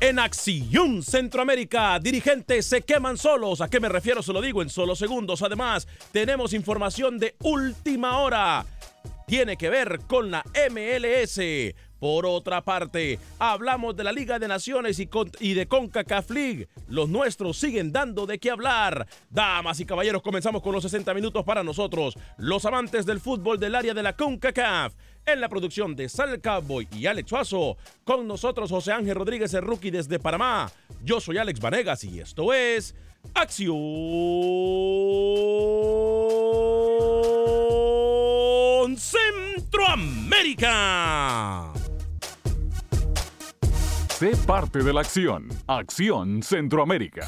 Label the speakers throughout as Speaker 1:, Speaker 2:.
Speaker 1: En Acción Centroamérica, dirigentes se queman solos. ¿A qué me refiero? Se lo digo en solo segundos. Además, tenemos información de última hora. Tiene que ver con la MLS. Por otra parte, hablamos de la Liga de Naciones y, con- de CONCACAF League. Los nuestros siguen dando de qué hablar. Damas y caballeros, comenzamos con los 60 minutos para nosotros, los amantes del fútbol del área de la CONCACAF. En la producción de Sal Cowboy y Alex Suazo, con nosotros José Ángel Rodríguez, el rookie desde Panamá. Yo soy Alex Vanegas y esto es Acción Centroamérica.
Speaker 2: Sé parte de la acción. Acción Centroamérica.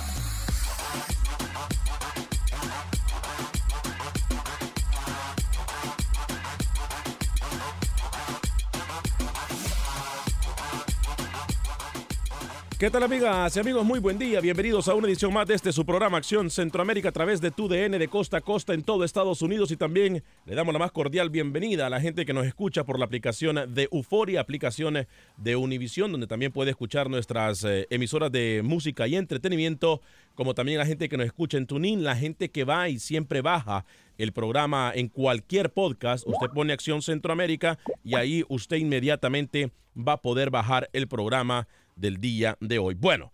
Speaker 1: ¿Qué tal amigas y amigos? Muy buen día. Bienvenidos a una edición más de este su programa Acción Centroamérica a través de TUDN de costa a costa en todo Estados Unidos y también le damos la más cordial bienvenida a la gente que nos escucha por la aplicación de Euforia, aplicación de Univisión, donde también puede escuchar nuestras eh, emisoras de música y entretenimiento, como también la gente que nos escucha en TuneIn, la gente que va y siempre baja el programa en cualquier podcast. Usted pone Acción Centroamérica y ahí usted inmediatamente va a poder bajar el programa del día de hoy. Bueno,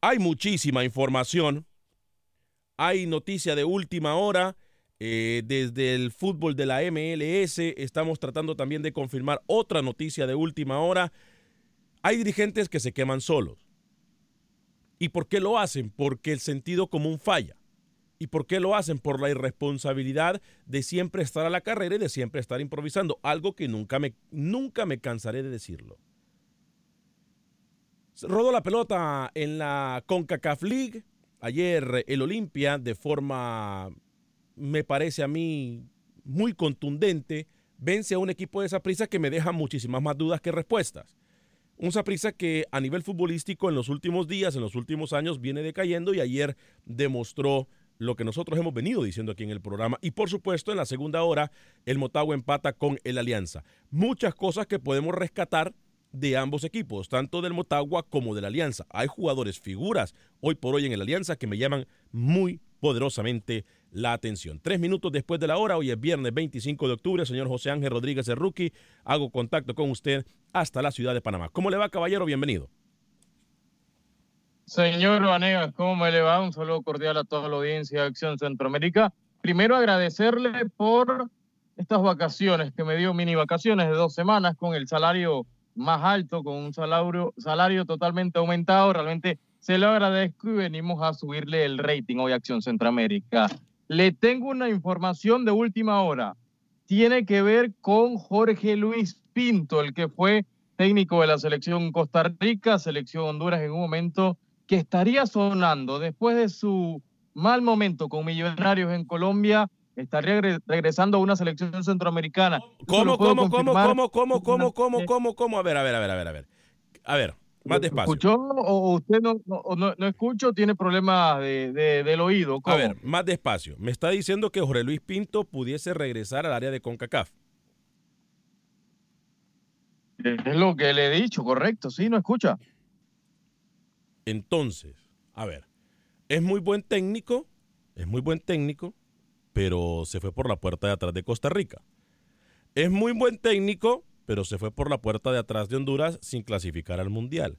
Speaker 1: hay muchísima información. Hay noticia de última hora. eh, desde el fútbol de la MLS estamos tratando también de confirmar otra noticia de última hora. Hay dirigentes que se queman solos. ¿Y por qué lo hacen? Porque el sentido común falla. ¿Y por qué lo hacen? Por la irresponsabilidad de siempre estar a la carrera y de siempre estar improvisando. Algo que nunca me, nunca me cansaré de decirlo. Rodó la pelota en la CONCACAF League. Ayer el Olimpia, de forma, me parece a mí, muy contundente, vence a un equipo de Saprissa que me deja muchísimas más dudas que respuestas. Un Saprissa que a nivel futbolístico en los últimos días, en los últimos años, viene decayendo y ayer demostró lo que nosotros hemos venido diciendo aquí en el programa. Y por supuesto, en la segunda hora, el Motagua empata con el Alianza. Muchas cosas que podemos rescatar de ambos equipos, tanto del Motagua como de la Alianza. Hay jugadores figuras hoy por hoy en la Alianza que me llaman muy poderosamente la atención. Tres minutos después de la hora, hoy es viernes 25 de octubre, señor José Ángel Rodríguez de Rookie, hago contacto con usted hasta la ciudad de Panamá. ¿Cómo le va, caballero? Bienvenido.
Speaker 3: Señor Vanegas, ¿cómo me le va? Un saludo cordial a toda la audiencia de Acción Centroamérica. Primero agradecerle por estas vacaciones que me dio mini vacaciones de dos semanas con el salario más alto, con un salario, salario totalmente aumentado. Realmente se lo agradezco y venimos a subirle el rating hoy a Acción Centroamérica. Le tengo una información de última hora. Tiene que ver con Jorge Luis Pinto, el que fue técnico de la selección Costa Rica, selección Honduras en un momento que estaría sonando después de su mal momento con Millonarios en Colombia, estaría regresando a una selección centroamericana.
Speaker 1: ¿Cómo, cómo, cómo, cómo, cómo, cómo, cómo, cómo, cómo? A ver, a ver, a ver, a ver, a ver. A ver, más despacio.
Speaker 3: ¿Escuchó o usted no, no, no, escucha tiene problemas de, del oído?
Speaker 1: A ver, más despacio. Me está diciendo que Jorge Luis Pinto pudiese regresar al área de CONCACAF.
Speaker 3: Es lo que le he dicho, correcto. Sí, no escucha.
Speaker 1: Entonces, a ver, es muy buen técnico, es muy buen técnico, pero se fue por la puerta de atrás de Costa Rica. Es muy buen técnico, pero se fue por la puerta de atrás de Honduras sin clasificar al Mundial.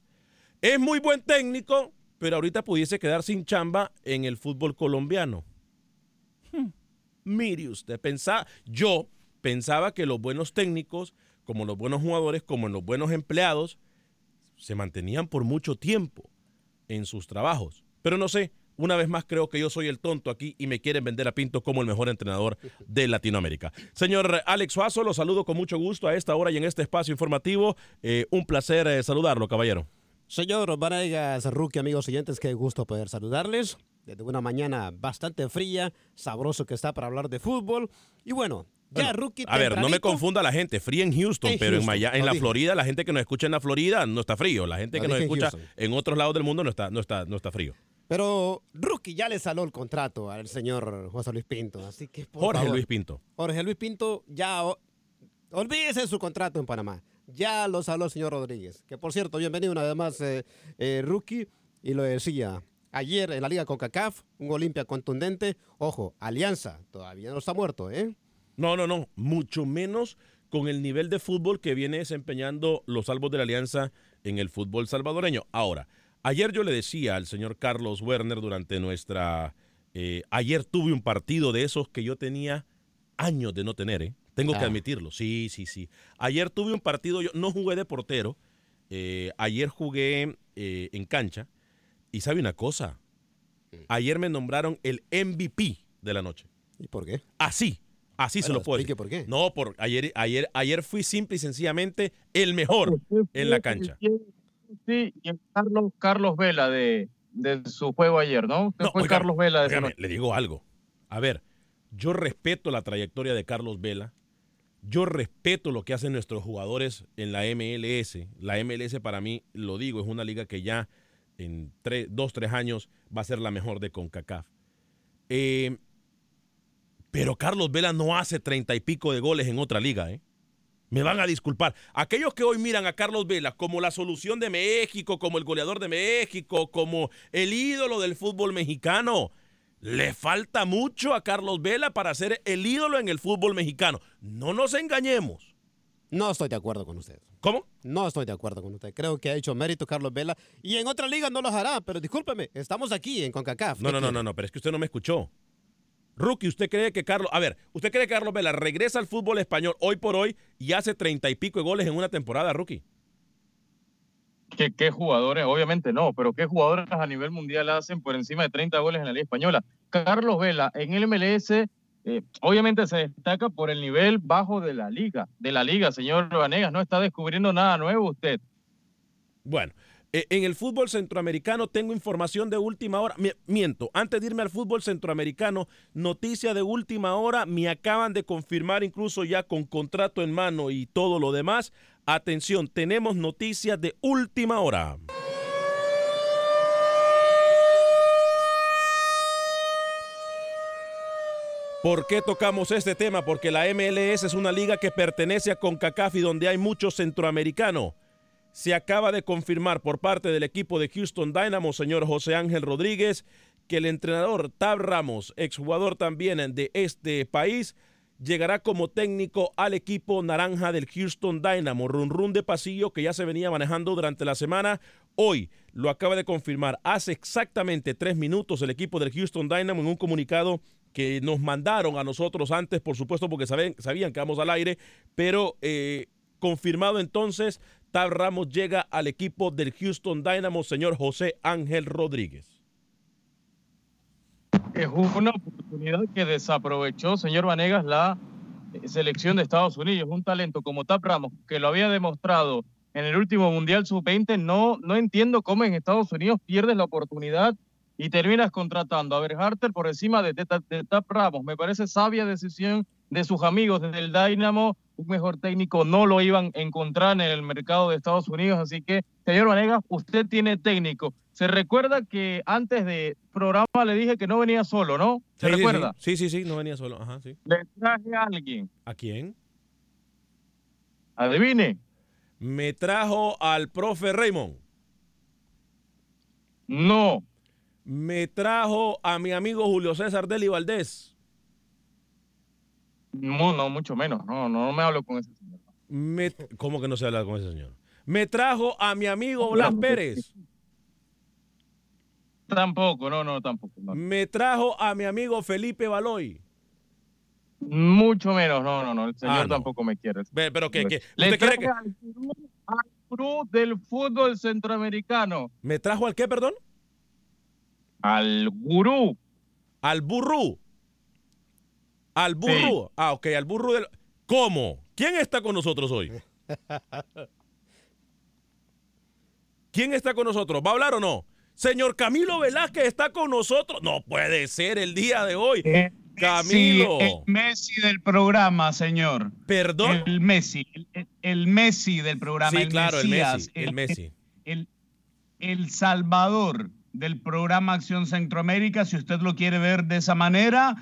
Speaker 1: Es muy buen técnico, pero ahorita pudiese quedar sin chamba en el fútbol colombiano. Hmm. Mire usted, pensaba, yo pensaba que los buenos técnicos, como los buenos jugadores, como los buenos empleados, se mantenían por mucho tiempo en sus trabajos. Pero no sé, una vez más creo que yo soy el tonto aquí y me quieren vender a Pinto como el mejor entrenador de Latinoamérica. Señor Alex Suazo, lo saludo con mucho gusto a esta hora y en este espacio informativo. Eh, un placer eh, saludarlo, caballero.
Speaker 4: Señor Vanegas, Rookie, amigos siguientes, qué gusto poder saludarles. Desde una mañana bastante fría, sabroso que está para hablar de fútbol. Y bueno, ya, rookie
Speaker 1: a ver, no me confunda la gente, fría en Houston, pero en, en la Florida, la gente que nos escucha en la Florida no está frío. La gente que nos escucha en, otros lados del mundo no está, no está, no está frío.
Speaker 4: Pero Rookie ya le salió el contrato al señor José Luis Pinto, así que
Speaker 1: Jorge Luis Pinto.
Speaker 4: Jorge Luis Pinto ya olvídese de su contrato en Panamá. Ya lo salió el señor Rodríguez, que por cierto, bienvenido una vez más eh, eh, Rookie y lo decía ayer en la Liga CONCACAF, un Olimpia contundente. Ojo, Alianza todavía no está muerto, ¿eh?
Speaker 1: No, no, no, mucho menos con el nivel de fútbol que viene desempeñando los salvos de la Alianza en el fútbol salvadoreño. Ahora, ayer yo le decía al señor Carlos Werner durante nuestra... Eh, ayer tuve un partido de esos que yo tenía años de no tener, ¿eh? Tengo que ah. admitirlo, sí, sí, sí. Ayer tuve un partido, yo no jugué de portero, eh, ayer jugué eh, en cancha y sabe una cosa, mm. ayer me nombraron el MVP de la noche.
Speaker 4: ¿Y por qué?
Speaker 1: Así, Así se lo puedo decir.
Speaker 4: por qué.
Speaker 1: No, por ayer, ayer, ayer fui simple y sencillamente el mejor en la cancha.
Speaker 3: Sí, y Carlos, Carlos Vela de, su juego ayer, ¿no? no fue Carlos Vela de
Speaker 1: Le digo algo. A ver, yo respeto la trayectoria de Carlos Vela. Yo respeto lo que hacen nuestros jugadores en la MLS. La MLS para mí, lo digo, es una liga que ya en tres, dos, tres años va a ser la mejor de CONCACAF. Eh, pero Carlos Vela no hace treinta y pico de goles en otra liga, ¿eh? Me van a disculpar. Aquellos que hoy miran a Carlos Vela como la solución de México, como el goleador de México, como el ídolo del fútbol mexicano, le falta mucho a Carlos Vela para ser el ídolo en el fútbol mexicano. No nos engañemos.
Speaker 4: No estoy de acuerdo con usted.
Speaker 1: ¿Cómo?
Speaker 4: No estoy de acuerdo con usted. Creo que ha hecho mérito Carlos Vela y en otra liga no lo hará, pero discúlpeme, estamos aquí en CONCACAF.
Speaker 1: No, no, no, no, no, pero es que usted no me escuchó. Rookie, ¿usted cree que Carlos, a ver, ¿usted cree que Carlos Vela regresa al fútbol español hoy por hoy y hace treinta y pico de goles en una temporada, Rookie?
Speaker 3: ¿Qué, ¿Qué, jugadores? Obviamente no, pero ¿qué jugadores a nivel mundial hacen por encima de 30 goles en la Liga Española? Carlos Vela en el MLS eh, obviamente se destaca por el nivel bajo de la liga, de la liga, señor Vanegas, no está descubriendo nada nuevo usted.
Speaker 1: Bueno, en el fútbol centroamericano tengo información de última hora. Miento, antes de irme al fútbol centroamericano, noticia de última hora, me acaban de confirmar incluso ya con contrato en mano y todo lo demás. Atención, tenemos noticias de última hora. ¿Por qué tocamos este tema? Porque la MLS es una liga que pertenece a CONCACAF y donde hay muchos centroamericanos se acaba de confirmar por parte del equipo de Houston Dynamo, señor José Ángel Rodríguez, que el entrenador Tab Ramos, exjugador también de este país, llegará como técnico al equipo naranja del Houston Dynamo. Run run de pasillo que ya se venía manejando durante la semana. Hoy lo acaba de confirmar hace exactamente tres minutos el equipo del Houston Dynamo en un comunicado que nos mandaron a nosotros antes, por supuesto, porque saben, sabían que vamos al aire, pero eh, confirmado entonces, Tab Ramos llega al equipo del Houston Dynamo, señor José Ángel Rodríguez.
Speaker 3: Es una oportunidad que desaprovechó, señor Vanegas, la eh, selección de Estados Unidos. Un talento como Tap Ramos, que lo había demostrado en el último Mundial Sub-20, no, no entiendo cómo en Estados Unidos pierdes la oportunidad y terminas contratando a Berharter por encima de, de, Tap Ramos. Me parece sabia decisión de sus amigos desde el Dynamo. Un mejor técnico no lo iban a encontrar en el mercado de Estados Unidos. Así que, señor Vanegas, usted tiene técnico. Se recuerda que antes de programa le dije que no venía solo, ¿no? ¿Se
Speaker 1: sí,
Speaker 3: recuerda?
Speaker 1: Sí, sí, sí, no venía solo. Ajá, sí.
Speaker 3: Le traje a alguien.
Speaker 1: ¿A quién?
Speaker 3: Adivine.
Speaker 1: Me trajo al profe Raymond.
Speaker 3: No.
Speaker 1: Me trajo a mi amigo Julio César Deli Valdés.
Speaker 3: No, no, mucho menos. No, no, no me hablo con ese señor.
Speaker 1: Me, ¿Cómo que no se habla con ese señor? Me trajo a mi amigo Blas Pérez.
Speaker 3: Tampoco, no, no, tampoco. No.
Speaker 1: Me trajo a mi amigo Felipe Baloy.
Speaker 3: Mucho menos, no, no, no, el señor ah, no. tampoco me quiere.
Speaker 1: Pero ¿qué? qué?
Speaker 3: ¿Usted Le quiere que... al, del fútbol centroamericano.
Speaker 1: ¿Me trajo al qué, perdón?
Speaker 3: Al gurú.
Speaker 1: Al burrú. Al burrú. Sí. Ah, ok, al burrú del... ¿Cómo? ¿Quién está con nosotros hoy? ¿Quién está con nosotros? ¿Va a hablar o no? Señor Camilo Velázquez está con nosotros. No puede ser el día de hoy.
Speaker 5: Eh, Camilo. el Messi del programa, señor.
Speaker 1: ¿Perdón?
Speaker 5: El Messi. El, el Messi del programa.
Speaker 1: Sí,
Speaker 5: el
Speaker 1: claro,
Speaker 5: Mesías,
Speaker 1: el Messi. El,
Speaker 5: el, el, Salvador del programa Acción Centroamérica, si usted lo quiere ver de esa manera.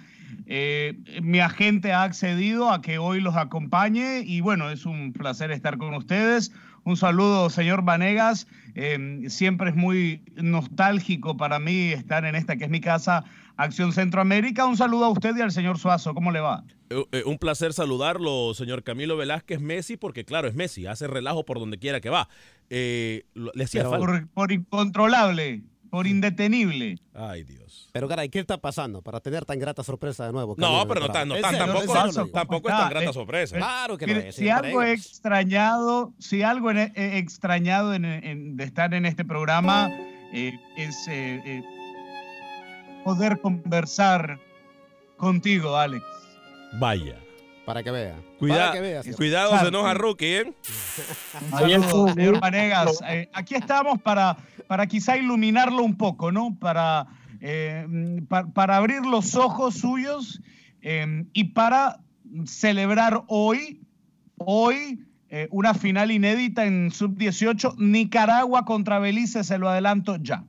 Speaker 5: Eh, mi agente ha accedido a que hoy los acompañe y bueno, es un placer estar con ustedes. Un saludo, señor Vanegas. Eh, siempre es muy nostálgico para mí estar en esta que es mi casa, Acción Centroamérica. Un saludo a usted y al señor Suazo. ¿Cómo le va?
Speaker 1: Eh, eh, un placer saludarlo, señor Camilo Velázquez Messi, porque claro, es Messi, hace relajo por donde quiera que va. Le hacía falta.
Speaker 5: Por, por incontrolable por indetenible.
Speaker 1: Ay, Dios.
Speaker 4: Pero, caray, ¿qué está pasando para tener tan grata sorpresa de nuevo?
Speaker 1: No, pero no, tan, no tan, tampoco, tampoco, tampoco es tan grata sorpresa.
Speaker 4: Claro que no es.
Speaker 5: Si algo he extrañado, si algo he extrañado en, en, de estar en este programa eh, es eh, eh, poder conversar contigo, Alex.
Speaker 1: Vaya.
Speaker 4: Para que vea.
Speaker 1: Cuida,
Speaker 4: Para que vea,
Speaker 1: cuidado, se enoja Rookie, ¿eh?
Speaker 5: Saludo, señor Vanegas. Eh, aquí estamos para, para quizá iluminarlo un poco, ¿no? Para, eh, pa, para abrir los ojos suyos eh, y para celebrar hoy, hoy, eh, una final inédita en Sub-18, Nicaragua contra Belice, se lo adelanto ya.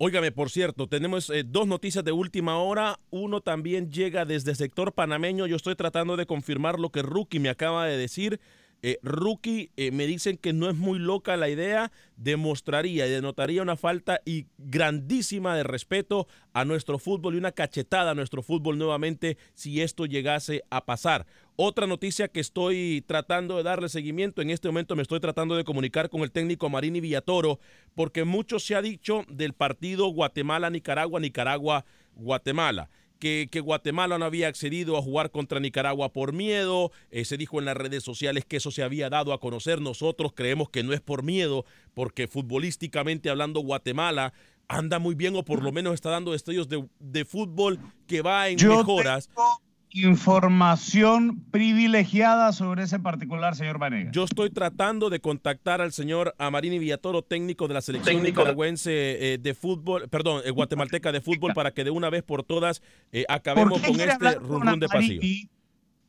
Speaker 1: Óigame, por cierto, tenemos eh, dos noticias de última hora. Uno también llega desde el sector panameño. Yo estoy tratando de confirmar lo que Rookie me acaba de decir. Eh, Rookie, eh, me dicen que no es muy loca la idea, demostraría y denotaría una falta y grandísima de respeto a nuestro fútbol y una cachetada a nuestro fútbol nuevamente si esto llegase a pasar. Otra noticia que estoy tratando de darle seguimiento, en este momento me estoy tratando de comunicar con el técnico Marini Villatoro, porque mucho se ha dicho del partido Guatemala-Nicaragua, Nicaragua-Guatemala. Que, que, Guatemala no había accedido a jugar contra Nicaragua por miedo. Eh, se dijo en las redes sociales que eso se había dado a conocer. Nosotros creemos que no es por miedo, porque futbolísticamente hablando Guatemala anda muy bien o por lo menos está dando destellos de, de fútbol que va en
Speaker 5: Yo
Speaker 1: mejoras.
Speaker 5: Tengo información privilegiada sobre ese particular, señor Vanegas.
Speaker 1: Yo estoy tratando de contactar al señor Amarini Villatoro, técnico de la selección técnico. nicaragüense eh, de fútbol, perdón, eh, guatemalteca de fútbol, para que de una vez por todas eh, acabemos con este rum de pasillo.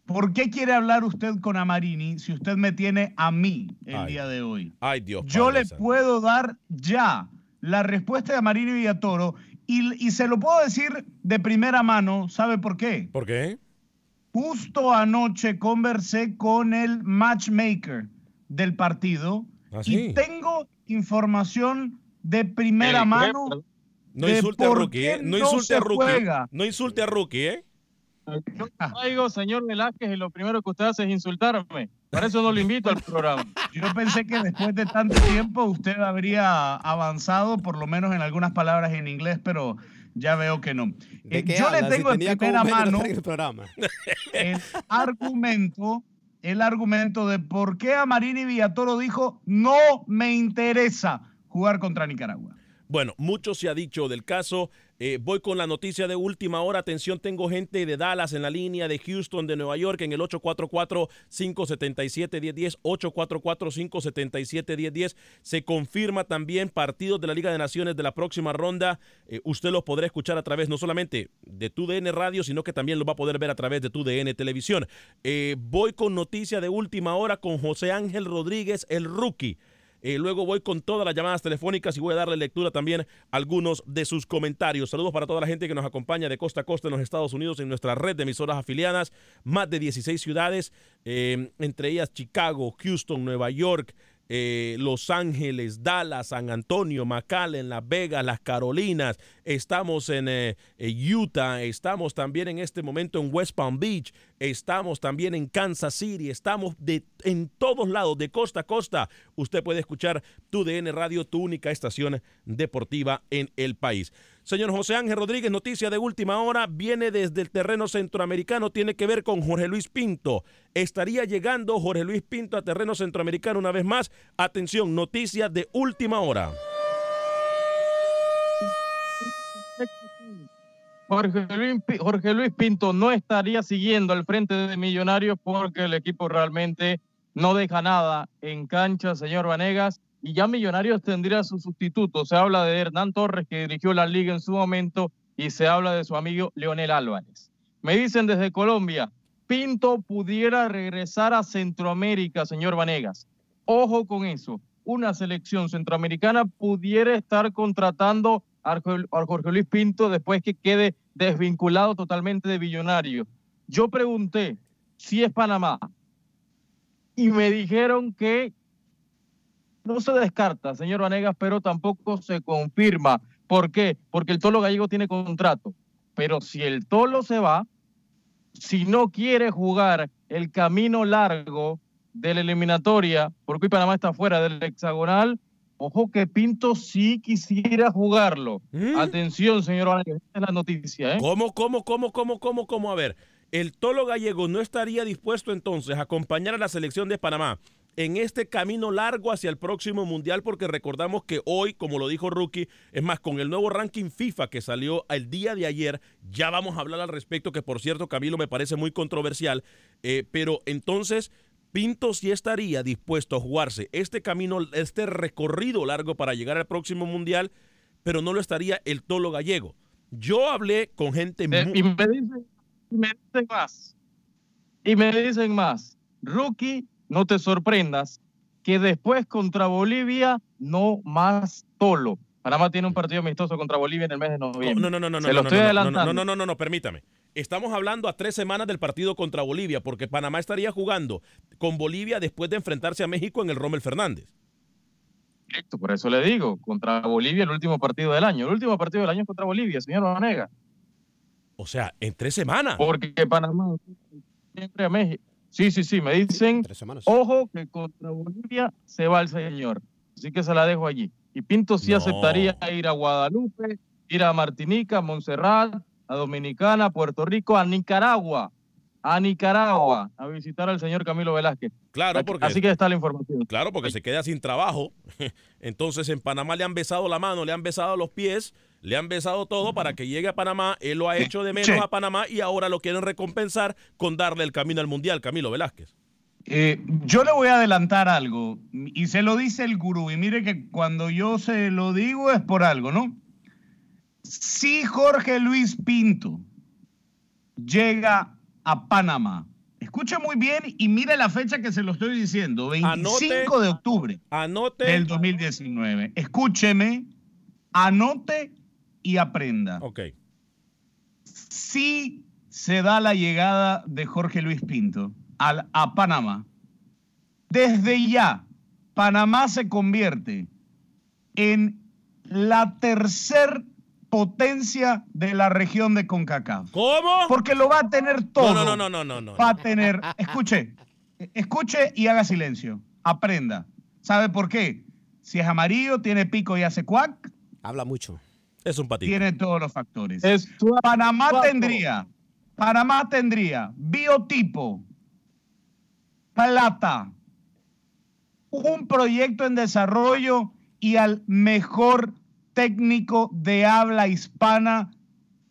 Speaker 5: ¿Por qué quiere hablar usted con Amarini si usted me tiene a mí el
Speaker 1: Ay.
Speaker 5: día de hoy?
Speaker 1: Ay, Dios.
Speaker 5: Yo
Speaker 1: Padre
Speaker 5: le puedo dar ya la respuesta de Amarini Villatoro y, y se lo puedo decir de primera mano. ¿Sabe por qué?
Speaker 1: ¿Por qué?
Speaker 5: Justo anoche conversé con el matchmaker del partido
Speaker 1: ¿Ah,
Speaker 5: y tengo información de primera mano.
Speaker 1: No
Speaker 5: de
Speaker 1: insulte a Rookie, ¿eh? No
Speaker 5: no
Speaker 1: insulte a Rookie. No insulte a Rookie, ¿eh?
Speaker 3: Yo traigo, señor Velázquez, y lo primero que usted hace es insultarme. Para eso no lo invito al programa.
Speaker 5: Yo pensé que después de tanto tiempo usted habría avanzado, por lo menos en algunas palabras en inglés, pero ya veo que no.
Speaker 4: ¿De
Speaker 5: Eh, yo le?
Speaker 4: Si
Speaker 5: tengo en primera mano
Speaker 4: el programa.
Speaker 5: el argumento, el argumento de por qué a Marini Villatoro dijo no me interesa jugar contra Nicaragua.
Speaker 1: Bueno, mucho se ha dicho del caso. Eh, voy con la noticia de última hora. Atención, tengo gente de Dallas en la línea, de Houston, de Nueva York, en el 844-577-1010, 844-577-1010. Se confirma también partidos de la Liga de Naciones de la próxima ronda. Eh, usted los podrá escuchar a través no solamente de TUDN Radio, sino que también lo va a poder ver a través de TUDN Televisión. Eh, voy con noticia de última hora con José Ángel Rodríguez, el rookie. Eh, luego voy con todas las llamadas telefónicas y voy a darle lectura también a algunos de sus comentarios. Saludos para toda la gente que nos acompaña de costa a costa en los Estados Unidos en nuestra red de emisoras afiliadas. Más de 16 ciudades, eh, entre ellas Chicago, Houston, Nueva York, eh, Los Ángeles, Dallas, San Antonio, McAllen, Las Vegas, Las Carolinas. Estamos en eh, Utah, estamos también en este momento en West Palm Beach, estamos también en Kansas City, estamos en todos lados, de costa a costa. Usted puede escuchar tu DN Radio, tu única estación deportiva en el país. Señor José Ángel Rodríguez, noticia de última hora, viene desde el terreno centroamericano, tiene que ver con Jorge Luis Pinto. Estaría llegando Jorge Luis Pinto a terreno centroamericano una vez más. Atención, noticia de última hora.
Speaker 3: Jorge Luis, Pinto no estaría siguiendo al frente de Millonarios porque el equipo realmente no deja nada en cancha, señor Vanegas, y ya Millonarios tendría su sustituto. Se habla de Hernán Torres, que dirigió la liga en su momento, y se habla de su amigo Leonel Álvarez. Me dicen desde Colombia, Pinto pudiera regresar a Centroamérica, señor Vanegas. Ojo con eso. Una selección centroamericana pudiera estar contratando Jorge Luis Pinto después que quede desvinculado totalmente de Millonario. Yo pregunté si es Panamá y me dijeron que no se descarta, señor Vanegas, pero tampoco se confirma. ¿Por qué? Porque el Tolo Gallego tiene contrato. Pero si el Tolo se va, si no quiere jugar el camino largo de la eliminatoria, porque Panamá está fuera del hexagonal, ojo que Pinto sí quisiera jugarlo. Atención, señor es la noticia. ¿eh?
Speaker 1: ¿Cómo, cómo, cómo, cómo, cómo, cómo? A ver, el Tolo Gallego no estaría dispuesto entonces a acompañar a la selección de Panamá en este camino largo hacia el próximo mundial, porque recordamos que hoy, como lo dijo Rookie, es más, con el nuevo ranking FIFA que salió el día de ayer, ya vamos a hablar al respecto, que por cierto, Camilo, me parece muy controversial, eh, pero entonces Pinto sí estaría dispuesto a jugarse este camino, este recorrido largo para llegar al próximo mundial, pero no lo estaría el Tolo Gallego. Yo hablé con gente
Speaker 3: Eh,
Speaker 1: muy...
Speaker 3: y me dicen, y me dicen más. Y me dicen más. Rookie, no te sorprendas que después contra Bolivia no más Tolo. Panamá tiene un partido amistoso contra Bolivia en el mes de noviembre.
Speaker 1: No, no, no, no, no,
Speaker 3: Se lo
Speaker 1: no,
Speaker 3: estoy
Speaker 1: no, no,
Speaker 3: adelantando.
Speaker 1: no, no, no, no, no, permítame. Estamos hablando a tres semanas del partido contra Bolivia, porque Panamá estaría jugando con Bolivia después de enfrentarse a México en el Rommel Fernández.
Speaker 3: Correcto, por eso le digo, contra Bolivia el último partido del año. El último partido del año es contra Bolivia, señor Vanega.
Speaker 1: O sea, en tres semanas.
Speaker 3: Porque Panamá siempre a México. Sí, sí, sí, me dicen, ojo que contra Bolivia se va el señor. Así que se la dejo allí. Y Pinto sí
Speaker 1: No.
Speaker 3: aceptaría ir a Guadalupe, ir a Martinica, Montserrat, a Dominicana, a Puerto Rico, a Nicaragua, a Nicaragua, a visitar al señor Camilo Velázquez.
Speaker 1: Claro, porque-
Speaker 3: Así que está la información.
Speaker 1: Claro, porque se queda sin trabajo. Entonces en Panamá le han besado la mano, le han besado los pies, le han besado todo para que llegue a Panamá. Él lo ha hecho de menos a Panamá y ahora lo quieren recompensar con darle el camino al Mundial, Camilo Velázquez.
Speaker 5: Eh, yo le voy a adelantar algo y se lo dice el gurú y mire que cuando yo se lo digo es por algo, ¿no? Si Jorge Luis Pinto llega a Panamá, escuche muy bien y mire la fecha que se lo estoy diciendo, 25
Speaker 1: Anote.
Speaker 5: de octubre
Speaker 1: Anote.
Speaker 5: del 2019. Escúcheme, anote y aprenda.
Speaker 1: Ok.
Speaker 5: Si se da la llegada de Jorge Luis Pinto al, a Panamá, desde ya Panamá se convierte en la tercer potencia de la región de CONCACAF.
Speaker 1: ¿Cómo?
Speaker 5: Porque lo va a tener todo.
Speaker 1: No, no, no, no, no, no.
Speaker 5: Va a tener, escuche, escuche y haga silencio. Aprenda. ¿Sabe por qué? Si es amarillo, tiene pico y hace cuac.
Speaker 4: Habla mucho.
Speaker 1: Es un patito.
Speaker 5: Tiene todos los factores.
Speaker 3: Es
Speaker 5: Panamá tendría, Panamá tendría biotipo, plata, un proyecto en desarrollo y al mejor técnico de habla hispana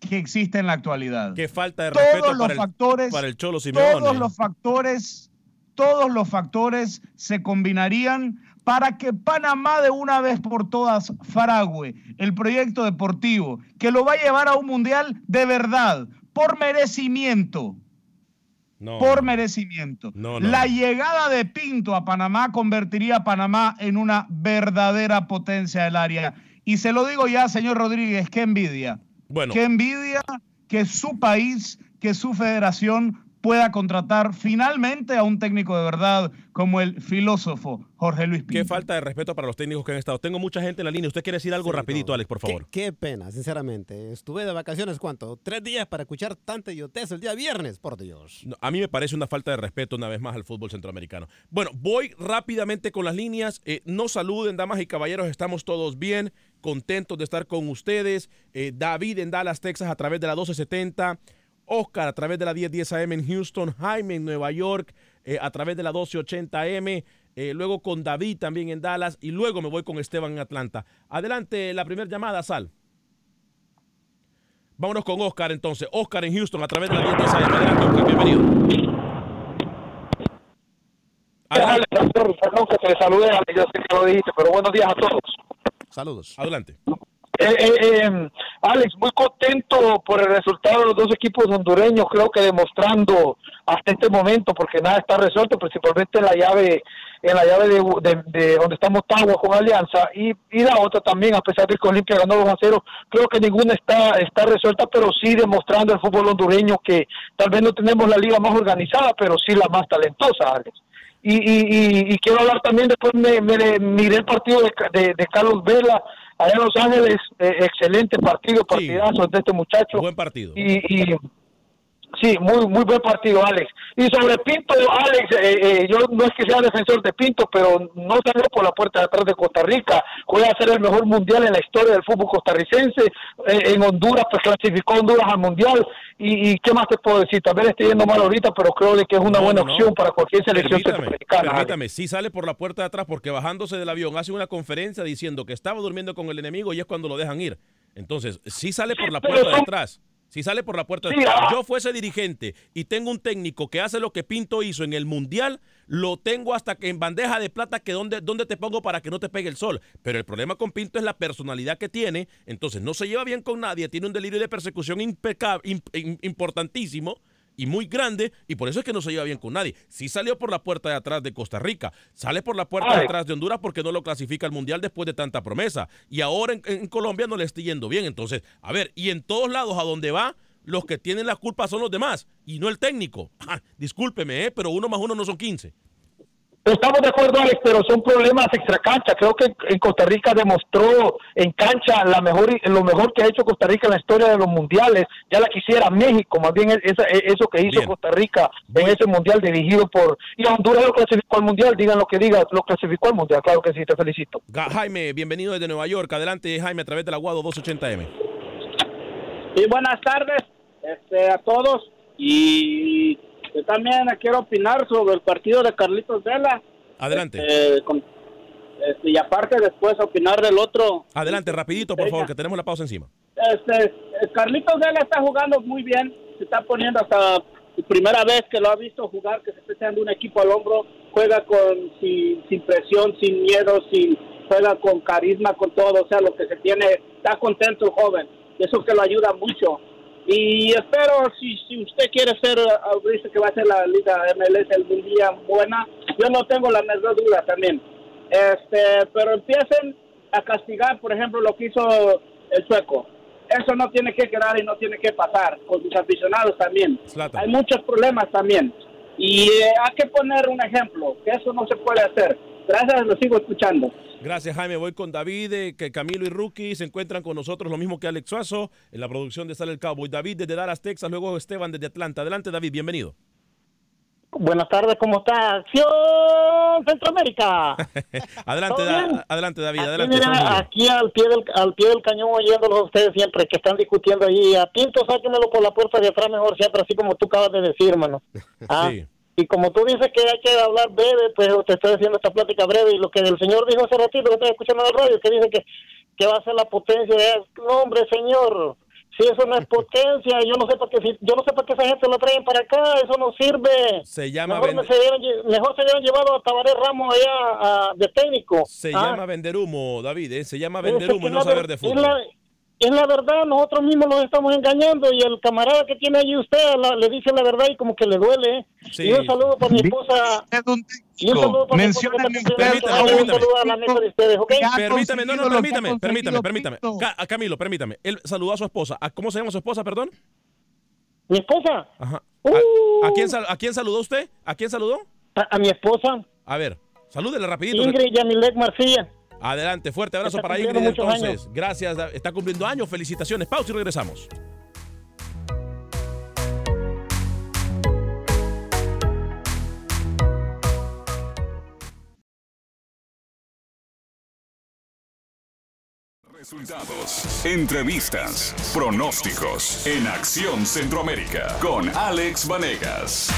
Speaker 5: que existe en la actualidad.
Speaker 1: Qué falta de
Speaker 5: Todos
Speaker 1: respeto
Speaker 5: los
Speaker 1: para el,
Speaker 5: factores,
Speaker 1: para el Cholo Simeone.
Speaker 5: todos los factores, todos los factores se combinarían para que Panamá de una vez por todas frague el proyecto deportivo que lo va a llevar a un mundial de verdad, por merecimiento.
Speaker 1: No.
Speaker 5: Por merecimiento.
Speaker 1: No, no,
Speaker 5: La llegada de Pinto a Panamá convertiría a Panamá en una verdadera potencia del área. Y se lo digo ya, señor Rodríguez, qué envidia.
Speaker 1: Bueno.
Speaker 5: Qué envidia que su país, que su federación pueda contratar finalmente a un técnico de verdad como el filósofo Jorge Luis Pinto.
Speaker 1: Qué falta de respeto para los técnicos que han estado. Tengo mucha gente en la línea. ¿Usted quiere decir algo
Speaker 4: Sí,
Speaker 1: rapidito,
Speaker 4: no.
Speaker 1: Alex, por favor?
Speaker 4: Qué, qué pena, sinceramente. Estuve de vacaciones, ¿cuánto? Tres días para escuchar tanta idiotez el día viernes, por Dios.
Speaker 1: No, A mí me parece una falta de respeto una vez más al fútbol centroamericano. Bueno, voy rápidamente con las líneas. Eh, no saluden, damas y caballeros, estamos todos bien, contentos de estar con ustedes. Eh, David en Dallas, Texas, a través de la 1270. Oscar a través de la 1010 AM en Houston. Jaime en Nueva York eh, a través de la 1280 AM. eh, luego con David también en Dallas. Y luego me voy con Esteban en Atlanta. Adelante, la primera llamada, Sal. Vámonos con Oscar entonces. Oscar en Houston a través de la 1010 AM. Adelante, Oscar, bienvenido.
Speaker 6: Perdón que te salude, yo sé que lo dijiste, pero buenos días a todos.
Speaker 4: Saludos.
Speaker 1: Adelante.
Speaker 6: Eh, eh, eh, Alex, muy contento por el resultado de los dos equipos hondureños, creo que demostrando hasta este momento, porque nada está resuelto, principalmente en la llave en la llave de, de- de donde estamos Tagua con Alianza y, la otra también, a pesar de que Olimpia ganó 2 a 0, creo que ninguna está, está resuelta, pero sí demostrando el fútbol hondureño que tal vez no tenemos la liga más organizada, pero sí la más talentosa, Alex. Y, y, quiero hablar también, después me, miré el partido de- de Carlos Vela allá en Los Ángeles, eh, excelente partido, partidazo de este muchacho.
Speaker 1: Buen partido.
Speaker 6: Y, y sí, muy muy buen partido, Alex. Y sobre Pinto, Alex, eh, eh, yo no es que sea defensor de Pinto, pero no salió por la puerta de atrás de Costa Rica. Juega a ser el mejor mundial en la historia del fútbol costarricense. Eh, en Honduras, pues clasificó a Honduras al mundial. Y, y qué más te puedo decir? Tal vez esté yendo mal ahorita, pero creo de que es una
Speaker 1: No,
Speaker 6: buena
Speaker 1: no,
Speaker 6: opción para cualquier selección centroamericana.
Speaker 1: Permítame, sí sale por la puerta de atrás porque bajándose del avión hace una conferencia diciendo que estaba durmiendo con el enemigo y es cuando lo dejan ir. Entonces, sí sale por la puerta de atrás. Si sale por la puerta de
Speaker 6: Sí, ah.
Speaker 1: Yo fuese dirigente y tengo un técnico que hace lo que Pinto hizo en el Mundial, lo tengo hasta que en bandeja de plata que donde, donde te pongo para que no te pegue el sol. Pero el problema con Pinto es la personalidad que tiene. Entonces, no se lleva bien con nadie, tiene un delirio de persecución impecable, im- im- importantísimo y muy grande, y por eso es que no se lleva bien con nadie. Sí salió por la puerta de atrás de Costa Rica, sale por la puerta de atrás de Honduras porque no lo clasifica al Mundial después de tanta promesa. Y ahora en, en Colombia no le está yendo bien. Entonces, a ver, y en todos lados a donde va, los que tienen la culpa son los demás, y no el técnico. Ah, discúlpeme, ¿eh? pero uno más uno no son 15.
Speaker 6: Estamos de acuerdo, Alex, pero son problemas extracancha. Creo que en Costa Rica demostró en cancha la mejor, lo mejor que ha hecho Costa Rica en la historia de los mundiales. Ya la quisiera México, más bien esa- eso que hizo
Speaker 1: Bien.
Speaker 6: Costa Rica en ese mundial dirigido por. Y Honduras lo clasificó al mundial, digan lo que digan, lo clasificó al mundial. Claro que sí, te felicito.
Speaker 1: Jaime, bienvenido desde Nueva York. Adelante, Jaime, a través de la Guado 280M.
Speaker 7: Y buenas tardes este, a todos. Y yo también quiero opinar sobre el partido de Carlitos Vela.
Speaker 1: Adelante.
Speaker 7: Este, con- este, y aparte después opinar del otro.
Speaker 1: Adelante, rapidito, por favor, que tenemos la pausa encima.
Speaker 7: Este, Carlitos Vela está jugando muy bien. Se está poniendo hasta primera vez que lo ha visto jugar, que se está echando un equipo al hombro. Juega con sin, sin presión, sin miedo, sin juega con carisma, con todo. O sea, lo que se tiene, está contento el joven. Eso que lo ayuda mucho. Y espero, si, si usted quiere ser, uh, dice que va a ser la Liga MLS algún día buena, yo no tengo la menor duda también. Este, pero empiecen a castigar, por ejemplo, lo que hizo el sueco. Eso no tiene que quedar y no tiene que pasar con sus aficionados también. Hay muchos problemas también. Y eh, hay que poner un ejemplo, que eso no se puede hacer. Gracias, lo sigo escuchando.
Speaker 1: Gracias, Jaime. Voy con David, eh, que Camilo y Rookie se encuentran con nosotros, lo mismo que Alex Suazo, en la producción de Sale el Cowboy. David desde Dallas, Texas, luego Esteban desde Atlanta. Adelante, David, bienvenido.
Speaker 8: Buenas tardes, ¿cómo está? Acción Centroamérica.
Speaker 1: adelante,
Speaker 8: ¿Todo
Speaker 1: da- adelante, David,
Speaker 8: Aquí,
Speaker 1: adelante.
Speaker 8: mira, aquí al pie del al pie del cañón oyéndolos a ustedes siempre que están discutiendo ahí. A Pinto sáquenmelo por la puerta de atrás mejor siempre, así como tú acabas de decir, hermano. Ah,
Speaker 1: Sí.
Speaker 8: Y como tú dices que hay que hablar breve, pues te estoy haciendo esta plática breve. Y lo que el señor dijo hace ratito, que estoy escuchando en el radio, que dice que, que va a ser la potencia de... No, hombre, señor, si eso no es potencia, yo no sé para qué, si- yo no sé para qué esa gente lo traen para acá, eso no sirve.
Speaker 1: Se llama,
Speaker 8: Mejor, se hubieran mejor se hubieran llevado a Tabaré Ramos allá a- de técnico.
Speaker 1: se
Speaker 8: Ah,
Speaker 1: llama vender humo, David, ¿eh? se llama
Speaker 8: es
Speaker 1: vender humo y
Speaker 8: es
Speaker 1: no
Speaker 8: la
Speaker 1: saber de
Speaker 8: es
Speaker 1: fútbol.
Speaker 8: Es la verdad, nosotros mismos nos estamos engañando y el camarada que tiene allí usted la- le dice la verdad y como que le duele.
Speaker 1: Sí.
Speaker 8: Y un saludo para mi esposa. Y un saludo para mi esposa.
Speaker 1: a
Speaker 8: años.
Speaker 1: David.
Speaker 8: Un saludo a la mesa de ustedes, ¿ok?
Speaker 1: Permítame, no, no, permítame, permítame, permítame. Ca- a Camilo, permítame. Él saludó a su esposa. ¿A ¿Cómo se llama su esposa, perdón?
Speaker 8: Mi esposa,
Speaker 1: Ajá.
Speaker 8: Uh.
Speaker 1: ¿A, a quién, sal- ¿A quién saludó usted? ¿A quién saludó?
Speaker 8: a, a mi esposa,
Speaker 1: A ver, salúdele rapidito.
Speaker 8: Ingrid Yamilek Marcilla.
Speaker 1: Adelante, fuerte abrazo para Ingrid entonces. Gracias, está cumpliendo años. Felicitaciones. Pausa y regresamos.
Speaker 2: Resultados, entrevistas, pronósticos en Acción Centroamérica con Alex Vanegas.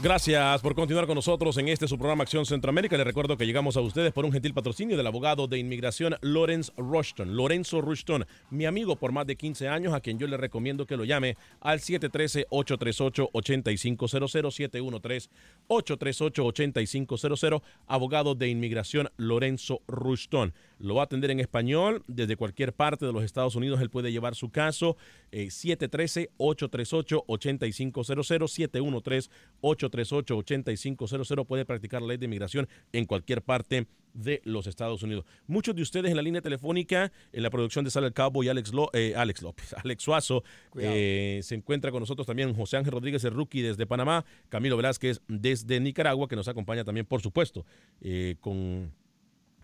Speaker 1: Gracias por continuar con nosotros en este su programa Acción Centroamérica. Les recuerdo que llegamos a ustedes por un gentil patrocinio del abogado de inmigración Lorenz Rushton. Lorenzo Rushton, mi amigo por más de 15 años, a quien yo le recomiendo que lo llame al 713-838-8500, 713-838-8500, abogado de inmigración Lorenzo Rushton. Lo va a atender en español desde cualquier parte de los Estados Unidos. Él puede llevar su caso. eh, 713-838-8500, 713-838-8500. Puede practicar la ley de inmigración en cualquier parte de los Estados Unidos. Muchos de ustedes en la línea telefónica, en la producción de Sale el Cabo y Alex, Lo- eh, Alex López, Alex Suazo, eh, se encuentra con nosotros también José Ángel Rodríguez, el rookie desde Panamá, Camilo Velázquez desde Nicaragua, que nos acompaña también, por supuesto, eh, con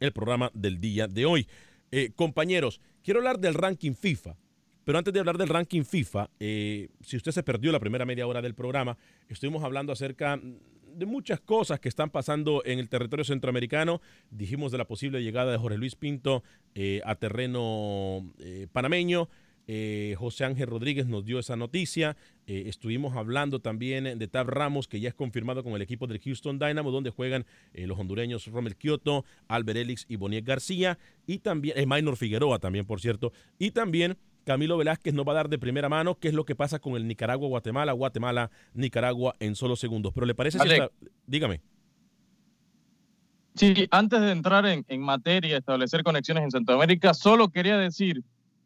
Speaker 1: el programa del día de hoy. Eh, compañeros, quiero hablar del ranking FIFA. Pero antes de hablar del ranking FIFA, eh, si usted se perdió la primera media hora del programa, estuvimos hablando acerca de muchas cosas que están pasando en el territorio centroamericano. Dijimos de la posible llegada de Jorge Luis Pinto eh, a terreno panameño. Eh, José Ángel Rodríguez nos dio esa noticia. Eh, estuvimos hablando también de Tab Ramos, que ya es confirmado con el equipo del Houston Dynamo, donde juegan eh, los hondureños Romel Kioto, Albert Elix y Boniek García. Y también, Minor Figueroa también, por cierto. Y también Camilo Velázquez nos va a dar de primera mano qué es lo que pasa con el Nicaragua-Guatemala, Guatemala-Nicaragua en solo segundos. Pero ¿le parece si esta- Dígame.
Speaker 3: Sí, antes de entrar en, en materia, establecer conexiones en Centroamérica, solo quería decir,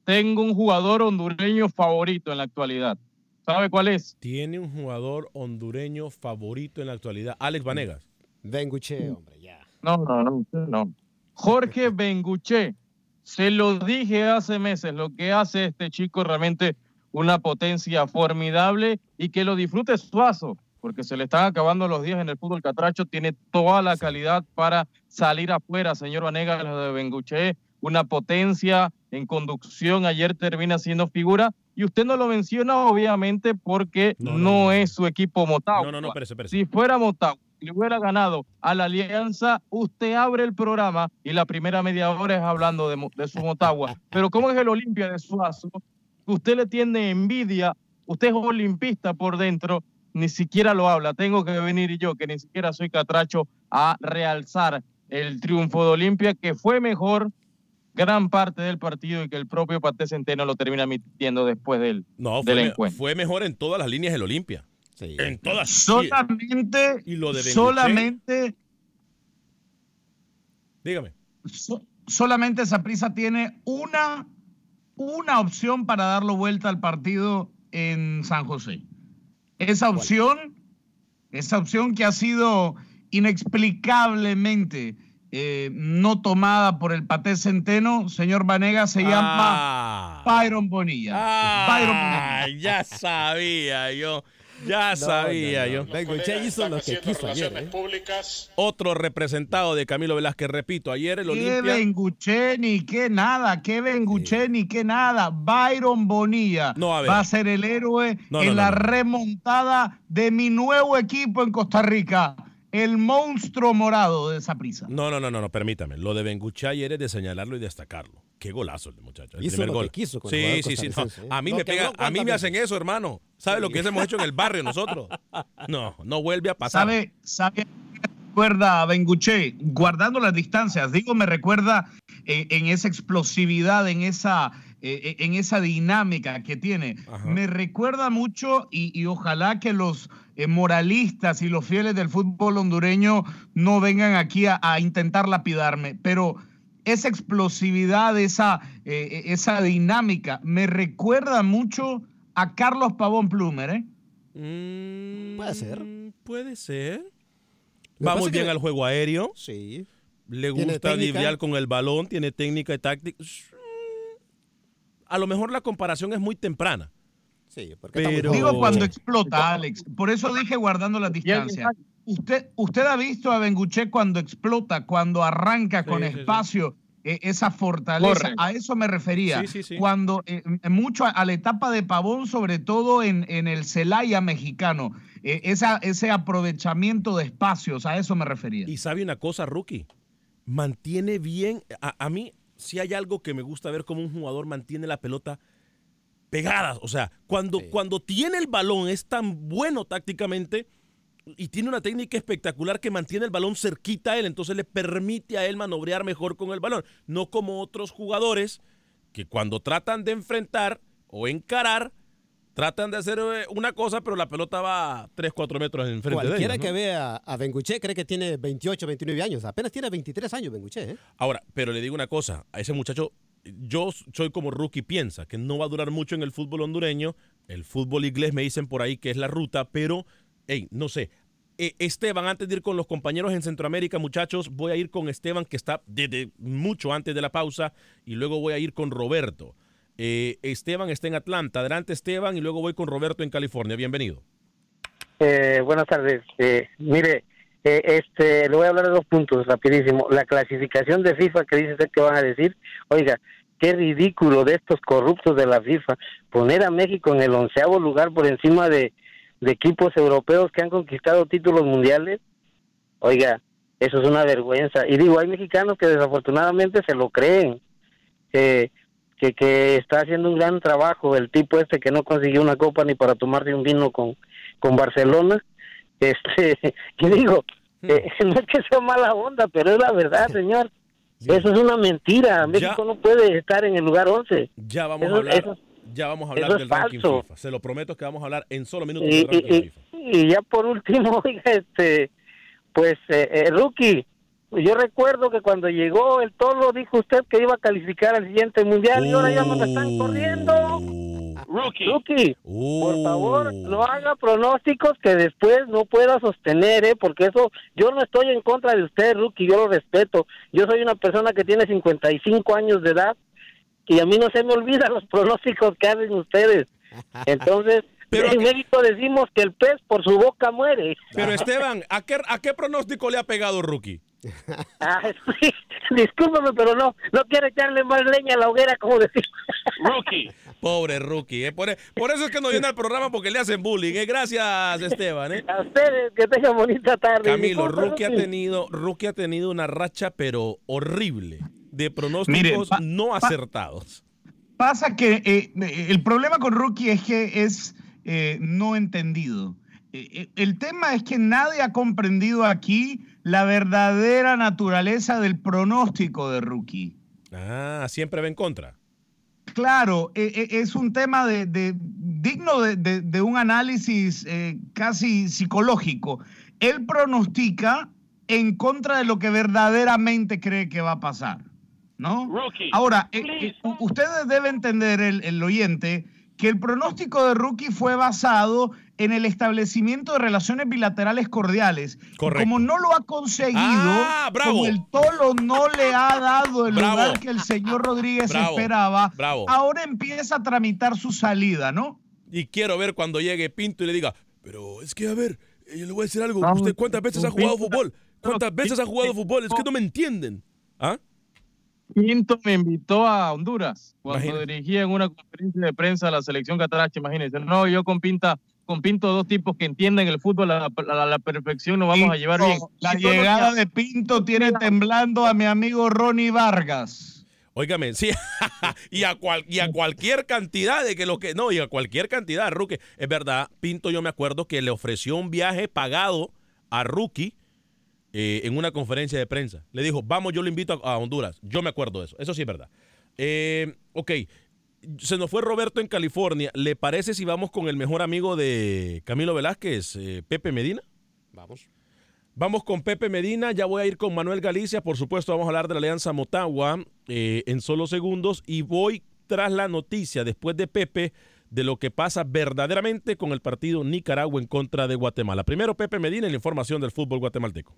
Speaker 3: tengo un jugador hondureño favorito en la actualidad. ¿Sabe cuál es?
Speaker 1: Tiene un jugador hondureño favorito en la actualidad, Alex Vanegas.
Speaker 4: Benguche, hombre, ya.
Speaker 3: No, no, no, no. Jorge Benguche. Se lo dije hace meses, lo que hace este chico realmente una potencia formidable y que lo disfrute Suazo, porque se le están acabando los días en el fútbol catracho, tiene toda la calidad para salir afuera, señor Vanegas, lo de Benguche, una potencia en conducción, ayer termina siendo figura, y usted no lo menciona obviamente porque
Speaker 1: No,
Speaker 3: es su equipo Motagua.
Speaker 1: No, no, no, espérese, espérese.
Speaker 3: Si fuera Motagua le hubiera ganado a la Alianza, usted abre el programa y la primera media hora es hablando de, de su Motagua. Pero ¿cómo es el Olimpia de Suazo? Usted le tiene envidia, usted es olimpista por dentro, ni siquiera lo habla. Tengo que venir yo, que ni siquiera soy catracho, a realzar el triunfo de Olimpia, que fue mejor gran parte del partido y que el propio Pate Centeno lo termina admitiendo después del,
Speaker 1: No,
Speaker 3: del
Speaker 1: fue, me-
Speaker 3: encuentro.
Speaker 1: fue mejor en todas las líneas del Olimpia.
Speaker 4: Sí.
Speaker 1: En todas.
Speaker 5: Solamente,
Speaker 1: Y lo de
Speaker 5: solamente,
Speaker 1: Dígame.
Speaker 5: so- solamente Saprissa tiene una, una opción para darlo vuelta al partido en San José. Esa opción, esa opción que ha sido inexplicablemente eh, no tomada por el Paté Centeno, señor Vanega, se llama Byron Bonilla. Byron
Speaker 1: Ah, ya sabía yo. Ya sabía yo.
Speaker 4: Hizo lo que quiso ayer. ¿eh?
Speaker 1: Otro representado de Camilo Velázquez, repito, ayer el
Speaker 5: Qué
Speaker 1: Olimpia.
Speaker 5: Benguche ni qué nada, qué Benguche ni qué nada. Byron Bonilla
Speaker 1: No, a
Speaker 5: va a ser el héroe
Speaker 1: No,
Speaker 5: en
Speaker 1: no,
Speaker 5: la
Speaker 1: no, no.
Speaker 5: remontada de mi nuevo equipo en Costa Rica, el monstruo morado de esa prisa.
Speaker 1: No, no, no, no, no, permítame. Lo de Benguchá ayer es de señalarlo y destacarlo. Qué golazo el de muchacho. El
Speaker 4: Hizo
Speaker 1: primer
Speaker 4: lo que
Speaker 1: gol.
Speaker 4: quiso con
Speaker 1: sí, sí, sí. A mí me pega, a mí
Speaker 4: ¿cuántas
Speaker 1: me hacen eso, hermano. ¿Sabe lo que hemos hecho en el barrio nosotros? No, no vuelve a pasar.
Speaker 5: ¿Sabe, sabe, recuerda a Benguche, guardando las distancias, digo, me recuerda eh, en esa explosividad, en esa, eh, en esa dinámica que tiene. Me recuerda mucho y, y ojalá que los eh, moralistas y los fieles del fútbol hondureño no vengan aquí a, a intentar lapidarme, pero esa explosividad, esa, eh, esa dinámica, me recuerda mucho a Carlos Pavón Plumer, ¿eh?
Speaker 4: Puede ser.
Speaker 1: Mm, Puede ser.
Speaker 4: que
Speaker 1: Va
Speaker 4: pasa
Speaker 1: muy
Speaker 4: es que-
Speaker 1: bien al juego aéreo.
Speaker 4: Sí.
Speaker 1: Le gusta lidiar con el balón, tiene técnica y táctica. A lo mejor la comparación es muy temprana.
Speaker 4: Sí,
Speaker 1: pero...
Speaker 5: Digo cuando explota, Alex. Por eso dije guardando las distancias. Usted, usted ha visto a Benguche cuando explota, cuando arranca con
Speaker 1: sí, sí.
Speaker 5: espacio, eh, esa fortaleza.
Speaker 1: Corre.
Speaker 5: A eso me refería.
Speaker 1: Sí, sí, sí.
Speaker 5: Cuando eh, mucho a, a la etapa de Pavón, sobre todo en, en el Celaya mexicano, eh, esa, ese aprovechamiento de espacios, a eso me refería.
Speaker 1: Y sabe una cosa, Rookie, mantiene bien, a, a mí si hay algo que me gusta ver como un jugador mantiene la pelota pegada, o sea, cuando, cuando tiene el balón es tan bueno tácticamente y tiene una técnica espectacular que mantiene el balón cerquita a él, entonces le permite a él manobrear mejor con el balón, no como otros jugadores que cuando tratan de enfrentar o encarar, tratan de hacer eh, una cosa, pero la pelota va 3, 4 metros enfrente de
Speaker 4: Cualquiera
Speaker 1: ellos.
Speaker 4: que
Speaker 1: ¿no?
Speaker 4: vea a Benguche cree que tiene 28, 29 años. Apenas tiene 23 años Benguche. ¿eh?
Speaker 1: Ahora, pero le digo una cosa, a ese muchacho, yo soy como rookie, piensa que no va a durar mucho en el fútbol hondureño, el fútbol inglés me dicen por ahí que es la ruta, pero, hey, no sé. Eh, Esteban, antes de ir con los compañeros en Centroamérica, muchachos, voy a ir con Esteban, que está desde mucho antes de la pausa, y luego voy a ir con Roberto. Eh, Esteban está en Atlanta. Adelante, Esteban, y luego voy con Roberto en California. Bienvenido.
Speaker 9: Eh, buenas tardes. Eh, mire, eh, este, le voy a hablar de dos puntos rapidísimo. La clasificación de FIFA que dice usted que van a decir, oiga, qué ridículo de estos corruptos de la FIFA poner a México en el onceavo lugar por encima de, de equipos europeos que han conquistado títulos mundiales. Oiga, eso es una vergüenza. Y digo, hay mexicanos que desafortunadamente se lo creen. que que, que está haciendo un gran trabajo el tipo este que no consiguió una copa ni para tomarse un vino con, con Barcelona. Este, que digo, eh, no es que sea mala onda, pero es la verdad, señor. Eso es una mentira. México no puede estar en el lugar 11.
Speaker 1: Ya vamos
Speaker 9: Eso-
Speaker 1: a hablar,
Speaker 9: eso-
Speaker 1: ya vamos a hablar del ranking
Speaker 9: falso.
Speaker 1: FIFA. Se lo prometo que vamos a hablar en solo minutos
Speaker 9: Y,
Speaker 1: del ranking
Speaker 9: y-
Speaker 1: FIFA.
Speaker 9: y- y ya por último, oiga, este, pues, eh, eh, Rookie, yo recuerdo que cuando llegó el Tolo dijo usted que iba a calificar al siguiente mundial y ahora ya nos están corriendo. Rookie, por favor, no haga pronósticos que después no pueda sostener, ¿eh? Porque eso, yo no estoy en contra de usted, Rookie, yo lo respeto. Yo soy una persona que tiene 55 años de edad y a mí no se me olvidan los pronósticos que hacen ustedes. Entonces, en México decimos que el pez por su boca muere.
Speaker 1: Pero Esteban, ¿a qué, ¿a qué pronóstico le ha pegado Rookie?
Speaker 9: Ah, sí, discúlpame, pero no, no quiero echarle más leña a la hoguera, como decir.
Speaker 1: Rookie. Pobre Rookie. ¿eh? Por, por eso es que no viene al programa porque le hacen bullying. ¿eh? Gracias, Esteban. ¿eh?
Speaker 9: A ustedes, que tengan bonita tarde.
Speaker 1: Camilo, Rookie ha tenido, Rookie ha tenido una racha, pero horrible, de
Speaker 5: Mire,
Speaker 1: pronósticos
Speaker 5: pa-
Speaker 1: no
Speaker 5: pa-
Speaker 1: acertados.
Speaker 5: Pasa que eh, el problema con Rookie es que es eh, no entendido. Eh, eh, el tema es que nadie ha comprendido aquí la verdadera naturaleza del pronóstico de Rookie.
Speaker 1: Ah, siempre va en contra.
Speaker 5: Claro, eh, eh, es un tema de, de- digno de, de- de un análisis eh, casi psicológico. Él pronostica en contra de lo que verdaderamente cree que va a pasar, ¿no? Ahora, eh, eh, deben entender, el, el oyente, que el pronóstico de Rookie fue basado en el establecimiento de relaciones bilaterales cordiales.
Speaker 1: Correcto.
Speaker 5: Como no lo ha conseguido,
Speaker 1: Ah, bravo.
Speaker 5: como el Tolo no le ha dado el
Speaker 1: Bravo.
Speaker 5: lugar que el señor Rodríguez
Speaker 1: Bravo,
Speaker 5: esperaba,
Speaker 1: bravo.
Speaker 5: ahora empieza a tramitar su salida, ¿no?
Speaker 1: Y quiero ver cuando llegue Pinto y le diga, pero es que a ver, eh, yo le voy a decir algo. ¿Usted cuántas veces ha jugado fútbol? ¿Cuántas veces ha jugado fútbol? Es que no me entienden. ¿Ah?
Speaker 3: Pinto me invitó a Honduras cuando
Speaker 1: Imagínate.
Speaker 3: dirigía en una conferencia de prensa a la selección cataracha, imagínense. No, yo con Pinta, con Pinto, dos tipos que entienden el fútbol a la, a la perfección, nos vamos a llevar bien.
Speaker 5: La
Speaker 3: que
Speaker 5: llegada de Pinto tiene temblando a mi amigo Ronnie Vargas.
Speaker 1: Óigame, sí. y, a cual- y a cualquier cantidad de que lo que. No, y a cualquier cantidad, Rookie. Es verdad, Pinto, yo me acuerdo que le ofreció un viaje pagado a Rookie eh, en una conferencia de prensa. Le dijo, vamos, yo lo invito a, a Honduras. Yo me acuerdo de eso. Eso sí es verdad. Eh, ok. Se nos fue Roberto en California. ¿Le parece si vamos con el mejor amigo de Camilo Velázquez, eh, Pepe Medina?
Speaker 4: Vamos.
Speaker 1: Vamos con Pepe Medina, ya voy a ir con Manuel Galicia, por supuesto vamos a hablar de la Alianza Motagua eh, en solo segundos y voy tras la noticia después de Pepe de lo que pasa verdaderamente con el partido Nicaragua en contra de Guatemala. Primero Pepe Medina en la información del fútbol guatemalteco.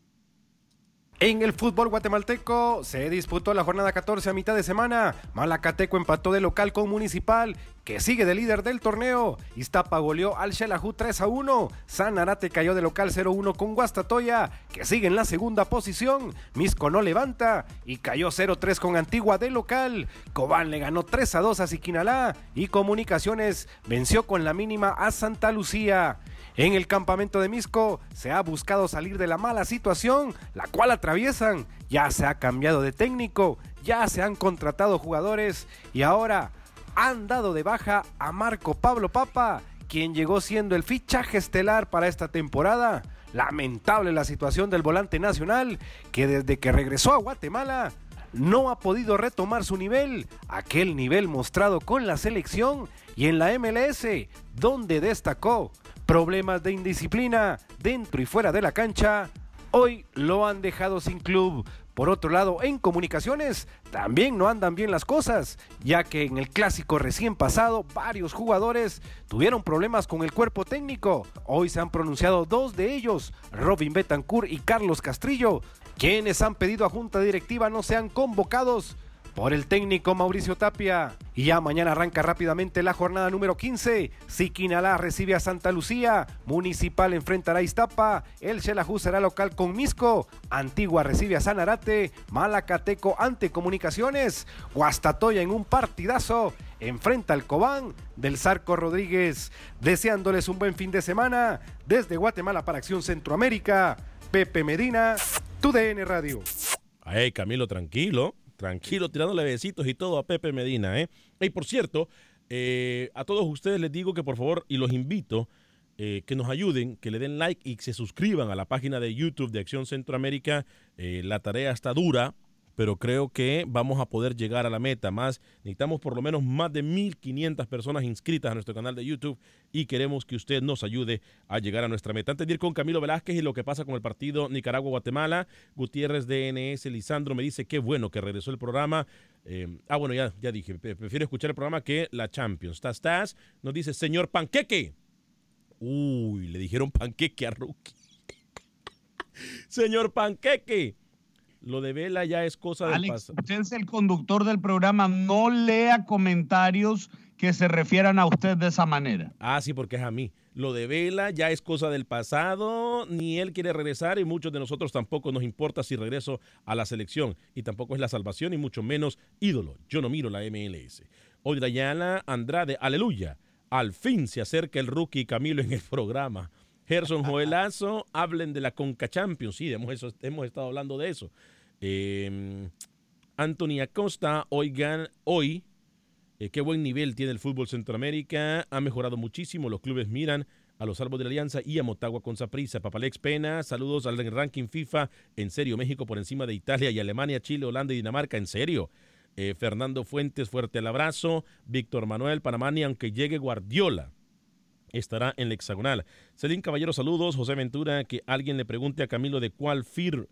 Speaker 10: En el fútbol guatemalteco se disputó la jornada 14 a mitad de semana. Malacateco empató de local con Municipal, que sigue de líder del torneo. Iztapa goleó al Xelajú 3 a 1. Sanarate cayó de local 0-1 con Guastatoya, que sigue en la segunda posición. Misco no levanta y cayó 0-3 con Antigua de local. Cobán le ganó 3 a 2 a Siquinalá y Comunicaciones venció con la mínima a Santa Lucía. En el campamento de Misco se ha buscado salir de la mala situación, la cual atraviesan. Ya se ha cambiado de técnico, ya se han contratado jugadores y ahora han dado de baja a Marco Pablo Papa, quien llegó siendo el fichaje estelar para esta temporada. Lamentable la situación del volante nacional, que desde que regresó a Guatemala no ha podido retomar su nivel, aquel nivel mostrado con la selección y en la MLS, donde destacó problemas de indisciplina dentro y fuera de la cancha, hoy lo han dejado sin club. Por otro lado, en comunicaciones también no andan bien las cosas, ya que en el clásico recién pasado varios jugadores tuvieron problemas con el cuerpo técnico. Hoy se han pronunciado dos de ellos, Robin Betancourt y Carlos Castrillo, quienes han pedido a junta directiva no sean convocados por el técnico Mauricio Tapia. Y ya mañana arranca rápidamente la jornada número 15. Siquinalá recibe a Santa Lucía. Municipal enfrentará a Iztapa. El Xelajú será local con Misco. Antigua recibe a Sanarate. Malacateco ante Comunicaciones. Guastatoya en un partidazo. Enfrenta al Cobán del Zarco Rodríguez. Deseándoles un buen fin de semana. Desde Guatemala para Acción Centroamérica. Pepe Medina, tu DN Radio.
Speaker 1: Ay, Camilo, tranquilo, tranquilo, tirándole besitos y todo a Pepe Medina, ¿eh? Y por cierto, eh, a todos ustedes les digo que por favor, y los invito, eh, que nos ayuden, que le den like y que se suscriban a la página de YouTube de Acción Centroamérica. Eh, la tarea está dura, pero creo que vamos a poder llegar a la meta. Más, necesitamos por lo menos más de 1.500 personas inscritas a nuestro canal de YouTube y queremos que usted nos ayude a llegar a nuestra meta. Antes de ir con Camilo Velázquez y lo que pasa con el partido Nicaragua-Guatemala, Gutiérrez DNS, Lisandro me dice qué bueno que regresó el programa. Eh, ah, bueno, ya, ya dije, pre- prefiero escuchar el programa que la Champions. Taz Taz nos dice, señor Panqueque. Uy, le dijeron panqueque a Rookie. señor Panqueque. Lo de Vela ya es cosa del
Speaker 5: Alex,
Speaker 1: pasado.
Speaker 5: usted es el conductor del programa, no lea comentarios que se refieran a usted de esa manera.
Speaker 1: Ah, sí, porque es a mí. Lo de Vela ya es cosa del pasado, ni él quiere regresar y muchos de nosotros tampoco nos importa si regreso a la selección. Y tampoco es la salvación y mucho menos ídolo. Yo no miro la MLS. Hoy Dayana Andrade, aleluya. Al fin se acerca el rookie Camilo en el programa. Gerson Joelazo, hablen de la Conca Champions. Sí, hemos, hemos estado hablando de eso. Eh, Anthony Acosta, oigan, hoy eh, qué buen nivel tiene el fútbol Centroamérica. Ha mejorado muchísimo. Los clubes miran a los Salvos de la Alianza y a Motagua con Saprissa. Papalex Pena, saludos al ranking FIFA. En serio, México por encima de Italia y Alemania, Chile, Holanda y Dinamarca. En serio. Eh, Fernando Fuentes, fuerte el abrazo. Víctor Manuel, Panamá, ni aunque llegue Guardiola. Estará en la hexagonal. Celín Caballero, saludos. José Ventura, que alguien le pregunte a Camilo de cuál FIR,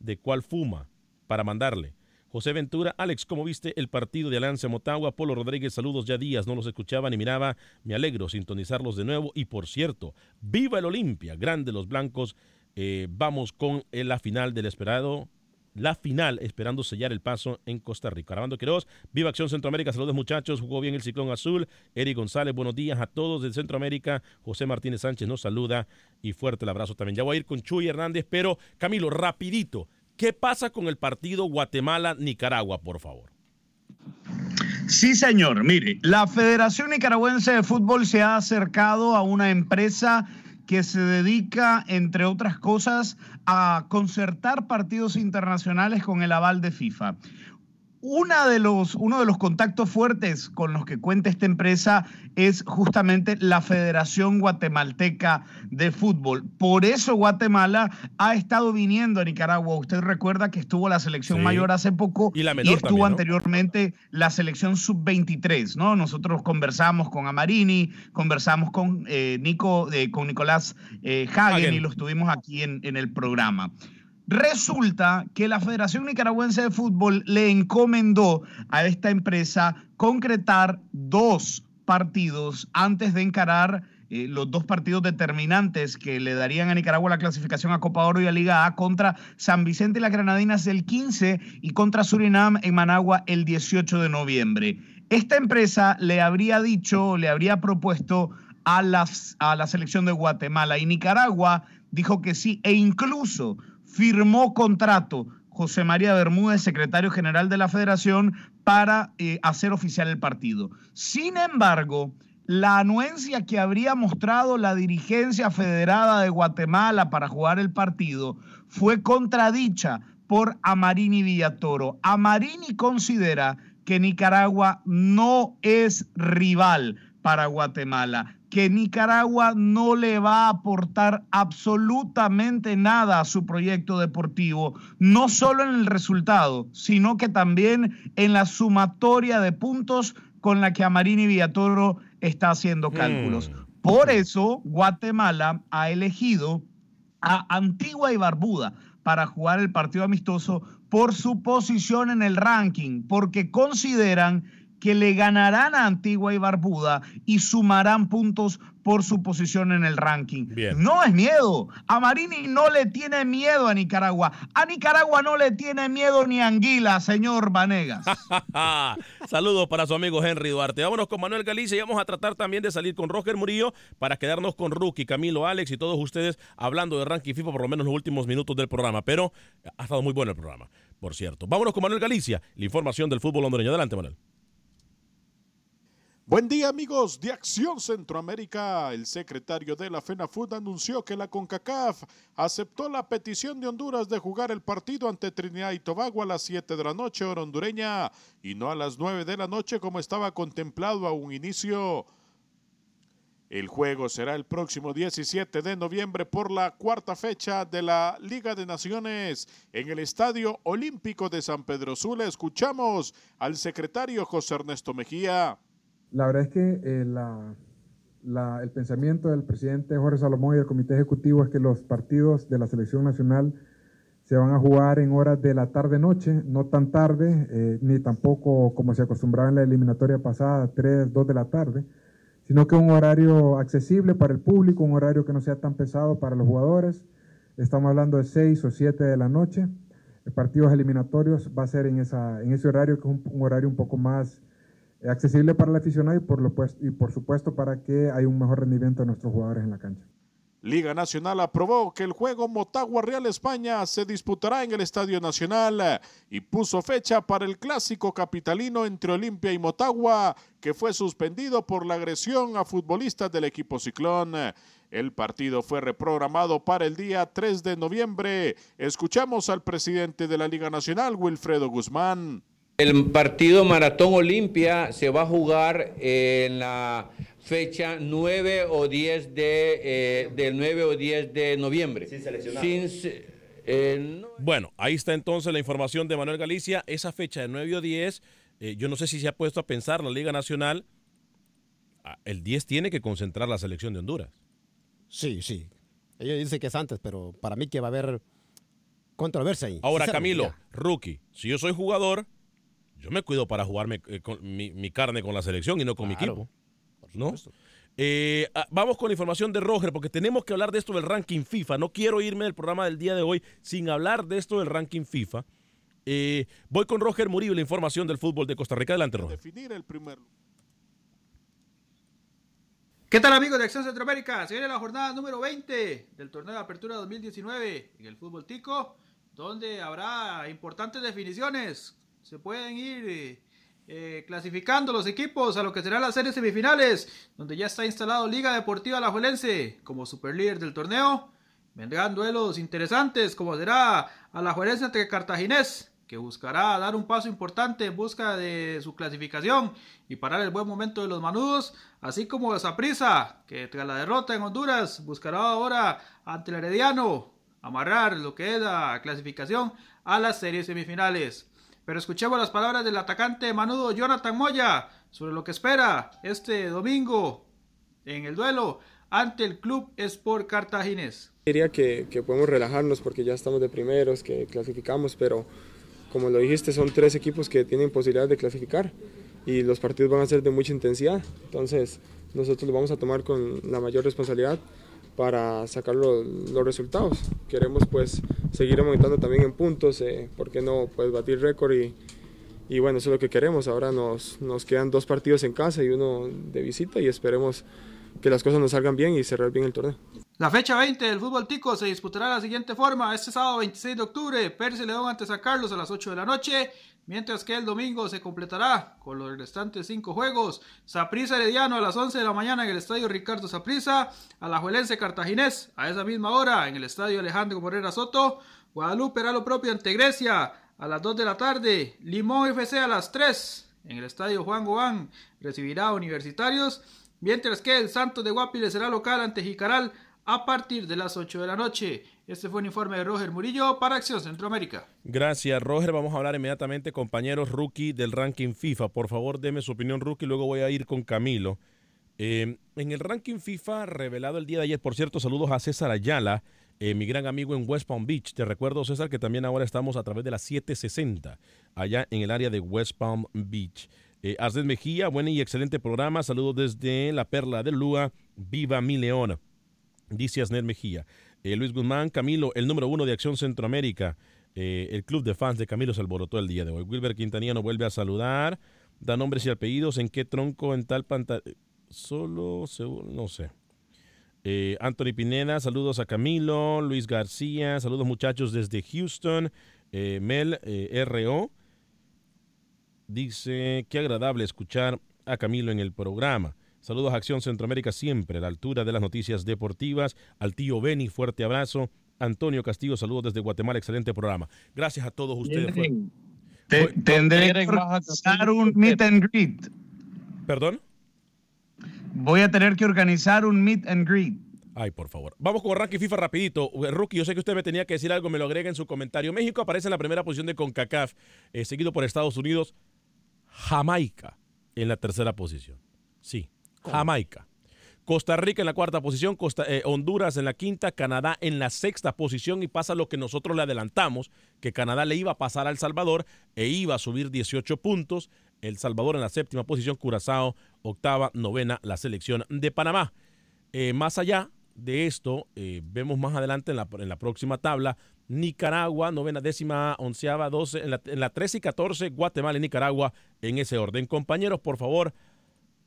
Speaker 1: de cuál fuma, para mandarle. José Ventura, Alex, ¿cómo viste el partido de Alianza Motagua? Polo Rodríguez, saludos ya días, no los escuchaba ni miraba, me alegro sintonizarlos de nuevo. Y por cierto, viva el Olimpia, grande los blancos. Eh, vamos con eh, la final del esperado la final, esperando sellar el paso en Costa Rica. Armando Quiroz, Viva Acción Centroamérica, saludos muchachos, jugó bien el Ciclón Azul. Eric González, buenos días a todos de Centroamérica. José Martínez Sánchez nos saluda y fuerte el abrazo también. Ya voy a ir con Chuy Hernández, pero Camilo, rapidito, ¿qué pasa con el partido Guatemala-Nicaragua, por favor?
Speaker 5: Sí, señor. Mire, la Federación Nicaragüense de Fútbol se ha acercado a una empresa que se dedica, entre otras cosas, a concertar partidos internacionales con el aval de FIFA. Una de los, uno de los contactos fuertes con los que cuenta esta empresa es justamente la Federación Guatemalteca de Fútbol. Por eso Guatemala ha estado viniendo a Nicaragua. Usted recuerda que estuvo la selección
Speaker 1: Sí.
Speaker 5: mayor hace poco
Speaker 1: Y la menor
Speaker 5: estuvo
Speaker 1: también, ¿no?
Speaker 5: anteriormente la selección sub-23, ¿no? Nosotros conversamos con Amarini, conversamos con eh, Nico, eh, con Nicolás eh, Hagen,
Speaker 1: Hagen.
Speaker 5: y lo estuvimos aquí en, en el programa. Resulta que la Federación Nicaragüense de Fútbol le encomendó a esta empresa concretar dos partidos antes de encarar eh, los dos partidos determinantes que le darían a Nicaragua la clasificación a Copa Oro y a Liga A contra San Vicente y las Granadinas el 15 y contra Surinam en Managua el 18 de noviembre. Esta empresa le habría dicho, le habría propuesto a, las, a la selección de Guatemala y Nicaragua dijo que sí e incluso firmó contrato José María Bermúdez, secretario general de la federación, para eh, hacer oficial el partido. Sin embargo, la anuencia que habría mostrado la dirigencia federada de Guatemala para jugar el partido fue contradicha por Amarini Villatoro. Amarini considera que Nicaragua no es rival para Guatemala, que Nicaragua no le va a aportar absolutamente nada a su proyecto deportivo, no solo en el resultado, sino que también en la sumatoria de puntos con la que Amarini Villatoro está haciendo cálculos. Por eso, Guatemala ha elegido a Antigua y Barbuda para jugar el partido amistoso por su posición en el ranking, porque consideran que le ganarán a Antigua y Barbuda y sumarán puntos por su posición en el ranking. No es miedo. A Marini no le tiene miedo a Nicaragua. A Nicaragua no le tiene miedo ni Anguila, señor Vanegas.
Speaker 1: Saludos para su amigo Henry Duarte. Vámonos con Manuel Galicia y vamos a tratar también de salir con Roger Murillo para quedarnos con Rookie, Camilo, Alex y todos ustedes hablando de ranking FIFA por lo menos los últimos minutos del programa. Pero ha estado muy bueno el programa, por cierto. Vámonos con Manuel Galicia, la información del fútbol hondureño. Adelante, Manuel.
Speaker 11: Buen día amigos de Acción Centroamérica. El secretario de la FENAFUT anunció que la CONCACAF aceptó la petición de Honduras de jugar el partido ante Trinidad y Tobago a las 7 de la noche hora hondureña y no a las 9 de la noche como estaba contemplado a un inicio. El juego será el próximo 17 de noviembre por la cuarta fecha de la Liga de Naciones en el Estadio Olímpico de San Pedro Sula. Escuchamos al secretario José Ernesto Mejía.
Speaker 12: La verdad es que eh, el pensamiento del presidente Jorge Salomón y del comité ejecutivo es que los partidos de la selección nacional se van a jugar en horas de la tarde-noche, no tan tarde, eh, ni tampoco como se acostumbraba en la eliminatoria pasada, 3, 2 de la tarde, sino que un horario accesible para el público, un horario que no sea tan pesado para los jugadores. Estamos hablando de 6 o 7 de la noche. Partidos eliminatorios va a ser en, ese horario, que es un, horario un poco más accesible para el aficionado y por, lo pues- y por supuesto para que haya un mejor rendimiento de nuestros jugadores en la cancha.
Speaker 11: Liga Nacional aprobó que el juego Motagua Real España se disputará en el Estadio Nacional y puso fecha para el clásico capitalino entre Olimpia y Motagua, que fue suspendido por la agresión a futbolistas del equipo Ciclón. El partido fue reprogramado para el día 3 de noviembre. Escuchamos al presidente de la Liga Nacional, Wilfredo Guzmán.
Speaker 13: El partido Maratón Olimpia se va a jugar en la fecha 9 o 10 de, eh, del 9 o 10 de noviembre. Sin
Speaker 1: Bueno, ahí está entonces la información de Manuel Galicia. Esa fecha de 9 o 10, eh, yo no sé si se ha puesto a pensar la Liga Nacional. ah, El 10 tiene que concentrar la selección de Honduras.
Speaker 4: Sí, sí. Ella dice que es antes, pero para mí que va a haber controversia ahí.
Speaker 1: Ahora, Camilo, rookie, si yo soy jugador, yo me cuido para jugarme eh, con mi, mi carne con la selección y no con mi equipo. ¿No? Eh, ah, vamos con la información de Roger, porque tenemos que hablar de esto del ranking FIFA. No quiero irme del programa del día de hoy sin hablar de esto del ranking FIFA. Eh, voy con Roger Murillo, la información del fútbol de Costa Rica. Adelante, Roger.
Speaker 11: Definir el primer
Speaker 14: ¿Qué tal amigos de Acción Centroamérica? Se viene la jornada número 20 del torneo de apertura 2019 en el fútbol tico, donde habrá importantes definiciones. Se pueden ir eh, eh, clasificando los equipos a lo que serán las series semifinales, donde ya está instalado Liga Deportiva Alajuelense como superlíder del torneo. Vendrán duelos interesantes, como será Alajuelense ante Cartaginés, que buscará dar un paso importante en busca de su clasificación y parar el buen momento de los manudos, así como Saprissa, que tras la derrota en Honduras buscará ahora ante el Herediano amarrar lo que es la clasificación a las series semifinales. Pero escuchemos las palabras del atacante manudo Jonathan Moya sobre lo que espera este domingo en el duelo ante el Club Sport Cartaginés.
Speaker 15: Diría que, que podemos relajarnos porque ya estamos de primeros, que clasificamos, pero como lo dijiste, son tres equipos que tienen posibilidad de clasificar y los partidos van a ser de mucha intensidad. Entonces, nosotros lo vamos a tomar con la mayor responsabilidad para sacar lo- los resultados. Queremos pues seguir aumentando también en puntos, eh, ¿por qué no? Pues batir récord y, bueno, eso es lo que queremos. Ahora nos, nos quedan dos partidos en casa y uno de visita y esperemos que las cosas nos salgan bien y cerrar bien el torneo.
Speaker 14: La fecha 20 del fútbol tico se disputará de la siguiente forma. Este sábado 26 de octubre, Pérez León ante San Carlos a las 8 de la noche. Mientras que el domingo se completará con los restantes cinco juegos. Saprissa Herediano a las 11 de la mañana en el estadio Ricardo Saprissa. Alajuelense Cartaginés a esa misma hora en el estadio Alejandro Morera Soto. Guadalupe hará lo propio ante Grecia a las 2 de la tarde. Limón FC a las 3 en el estadio Juan Gobán recibirá Universitarios. Mientras que el Santos de Guapiles será local ante Jicaral a partir de las 8 de la noche. Este fue un informe de Roger Murillo para Acción Centroamérica.
Speaker 1: Gracias, Roger. Vamos a hablar inmediatamente, compañeros rookie del ranking FIFA. Por favor, deme su opinión rookie, luego voy a ir con Camilo. Eh, en el ranking FIFA revelado el día de ayer, por cierto, saludos a César Ayala, eh, mi gran amigo en West Palm Beach. Te recuerdo, César, que también ahora estamos a través de la 760, allá en el área de West Palm Beach. Eh, Mejía, buen y excelente programa. Saludos desde la Perla del Lua. Viva mi leona. Dice Asner Mejía. Eh, Luis Guzmán, Camilo, el número uno de Acción Centroamérica. Eh, el club de fans de Camilo se alborotó el día de hoy. Wilber Quintaniano vuelve a saludar. Da nombres y apellidos. ¿En qué tronco en tal pantalla? Solo, no sé. Eh, Anthony Pineda, saludos a Camilo. Luis García, saludos muchachos desde Houston. Mel RO dice, qué agradable escuchar a Camilo en el programa. Saludos a Acción Centroamérica siempre, a la altura de las noticias deportivas. Al tío Beni, fuerte abrazo. Antonio Castillo, saludos desde Guatemala, excelente programa. Gracias a todos ustedes. Fue-
Speaker 5: Te-
Speaker 1: fue-
Speaker 5: tendré que organizar un meet and greet.
Speaker 1: ¿Perdón?
Speaker 5: Voy a tener que organizar un meet and greet.
Speaker 1: Ay, por favor. Vamos con ranking FIFA rapidito. Eh, Rookie, yo sé que usted me tenía que decir algo, me lo agrega en su comentario. México aparece en la primera posición de CONCACAF, eh, seguido por Estados Unidos. Jamaica en la tercera posición. Sí, Jamaica. Costa Rica en la cuarta posición, Costa, eh, Honduras en la quinta, Canadá en la sexta posición y pasa lo que nosotros le adelantamos, que Canadá le iba a pasar a El Salvador e iba a subir 18 puntos. El Salvador en la séptima posición, Curazao octava, novena, la selección de Panamá. Eh, más allá de esto, eh, vemos más adelante en la, en la próxima tabla, Nicaragua, novena, décima, onceava, doce, en la, en la 13 y 14, Guatemala y Nicaragua en ese orden. Compañeros, por favor,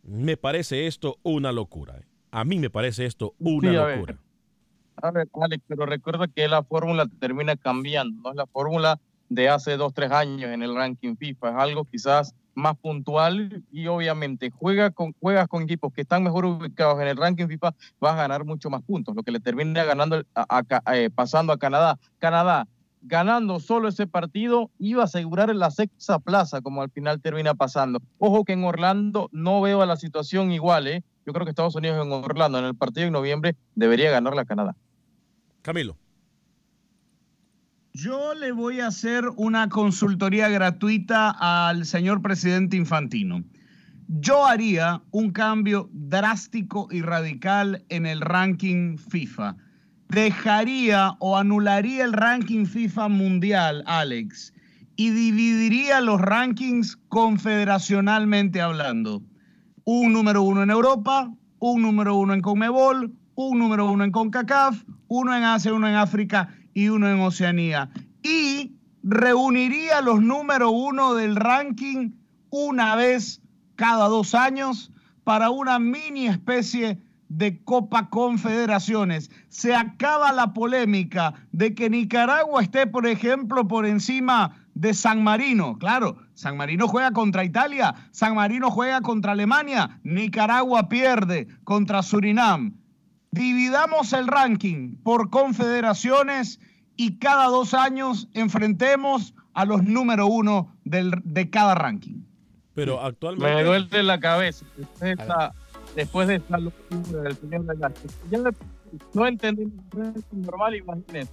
Speaker 1: me parece esto una locura. eh. A mí me parece esto una
Speaker 3: Sí, a ver.
Speaker 1: locura.
Speaker 3: A ver, Alex, pero recuerda que la fórmula termina cambiando, no es la fórmula de hace dos, tres años en el ranking FIFA, es algo quizás más puntual y obviamente juega con, juegas con equipos que están mejor ubicados en el ranking FIFA, vas a ganar mucho más puntos, lo que le termina ganando a- a Ca- eh, pasando a Canadá. Canadá, ganando solo ese partido, iba a asegurar la sexta plaza, como al final termina pasando. Ojo que en Orlando no veo a la situación igual, ¿eh? Yo creo que Estados Unidos en Orlando, en el partido en noviembre, debería ganar la Canadá.
Speaker 1: Camilo.
Speaker 5: Yo le voy a hacer una consultoría gratuita al señor presidente Infantino. Yo haría un cambio drástico y radical en el ranking FIFA. Dejaría o anularía el ranking FIFA mundial, Alex, y dividiría los rankings confederacionalmente hablando. Un número uno en Europa, un número uno en Conmebol, un número uno en CONCACAF, uno en Asia, uno en África y uno en Oceanía. Y reuniría los número uno del ranking una vez cada dos años para una mini especie de Copa Confederaciones. Se acaba la polémica de que Nicaragua esté, por ejemplo, por encima de San Marino. Claro, San Marino juega contra Italia, San Marino juega contra Alemania, Nicaragua pierde contra Surinam. Dividamos el ranking por confederaciones y cada dos años enfrentemos a los número uno del, de cada ranking.
Speaker 1: Pero actualmente.
Speaker 3: Me duele la cabeza. Después de esta locura del señor Ya no entendí normal, imagínense.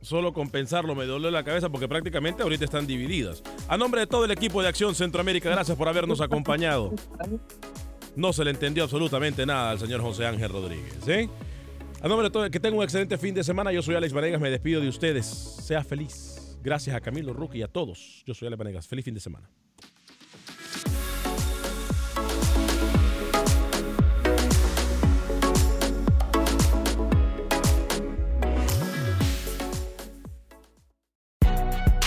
Speaker 1: Solo con pensarlo me duele la cabeza porque prácticamente ahorita están divididas. A nombre de todo el equipo de Acción Centroamérica, gracias por habernos acompañado. No se le entendió absolutamente nada al señor José Ángel Rodríguez. ¿eh? A nombre de todo, que tenga un excelente fin de semana. Yo soy Alex Vanegas, me despido de ustedes. Sea feliz. Gracias a Camilo Ruki y a todos. Yo soy Alex Vanegas. Feliz fin de semana.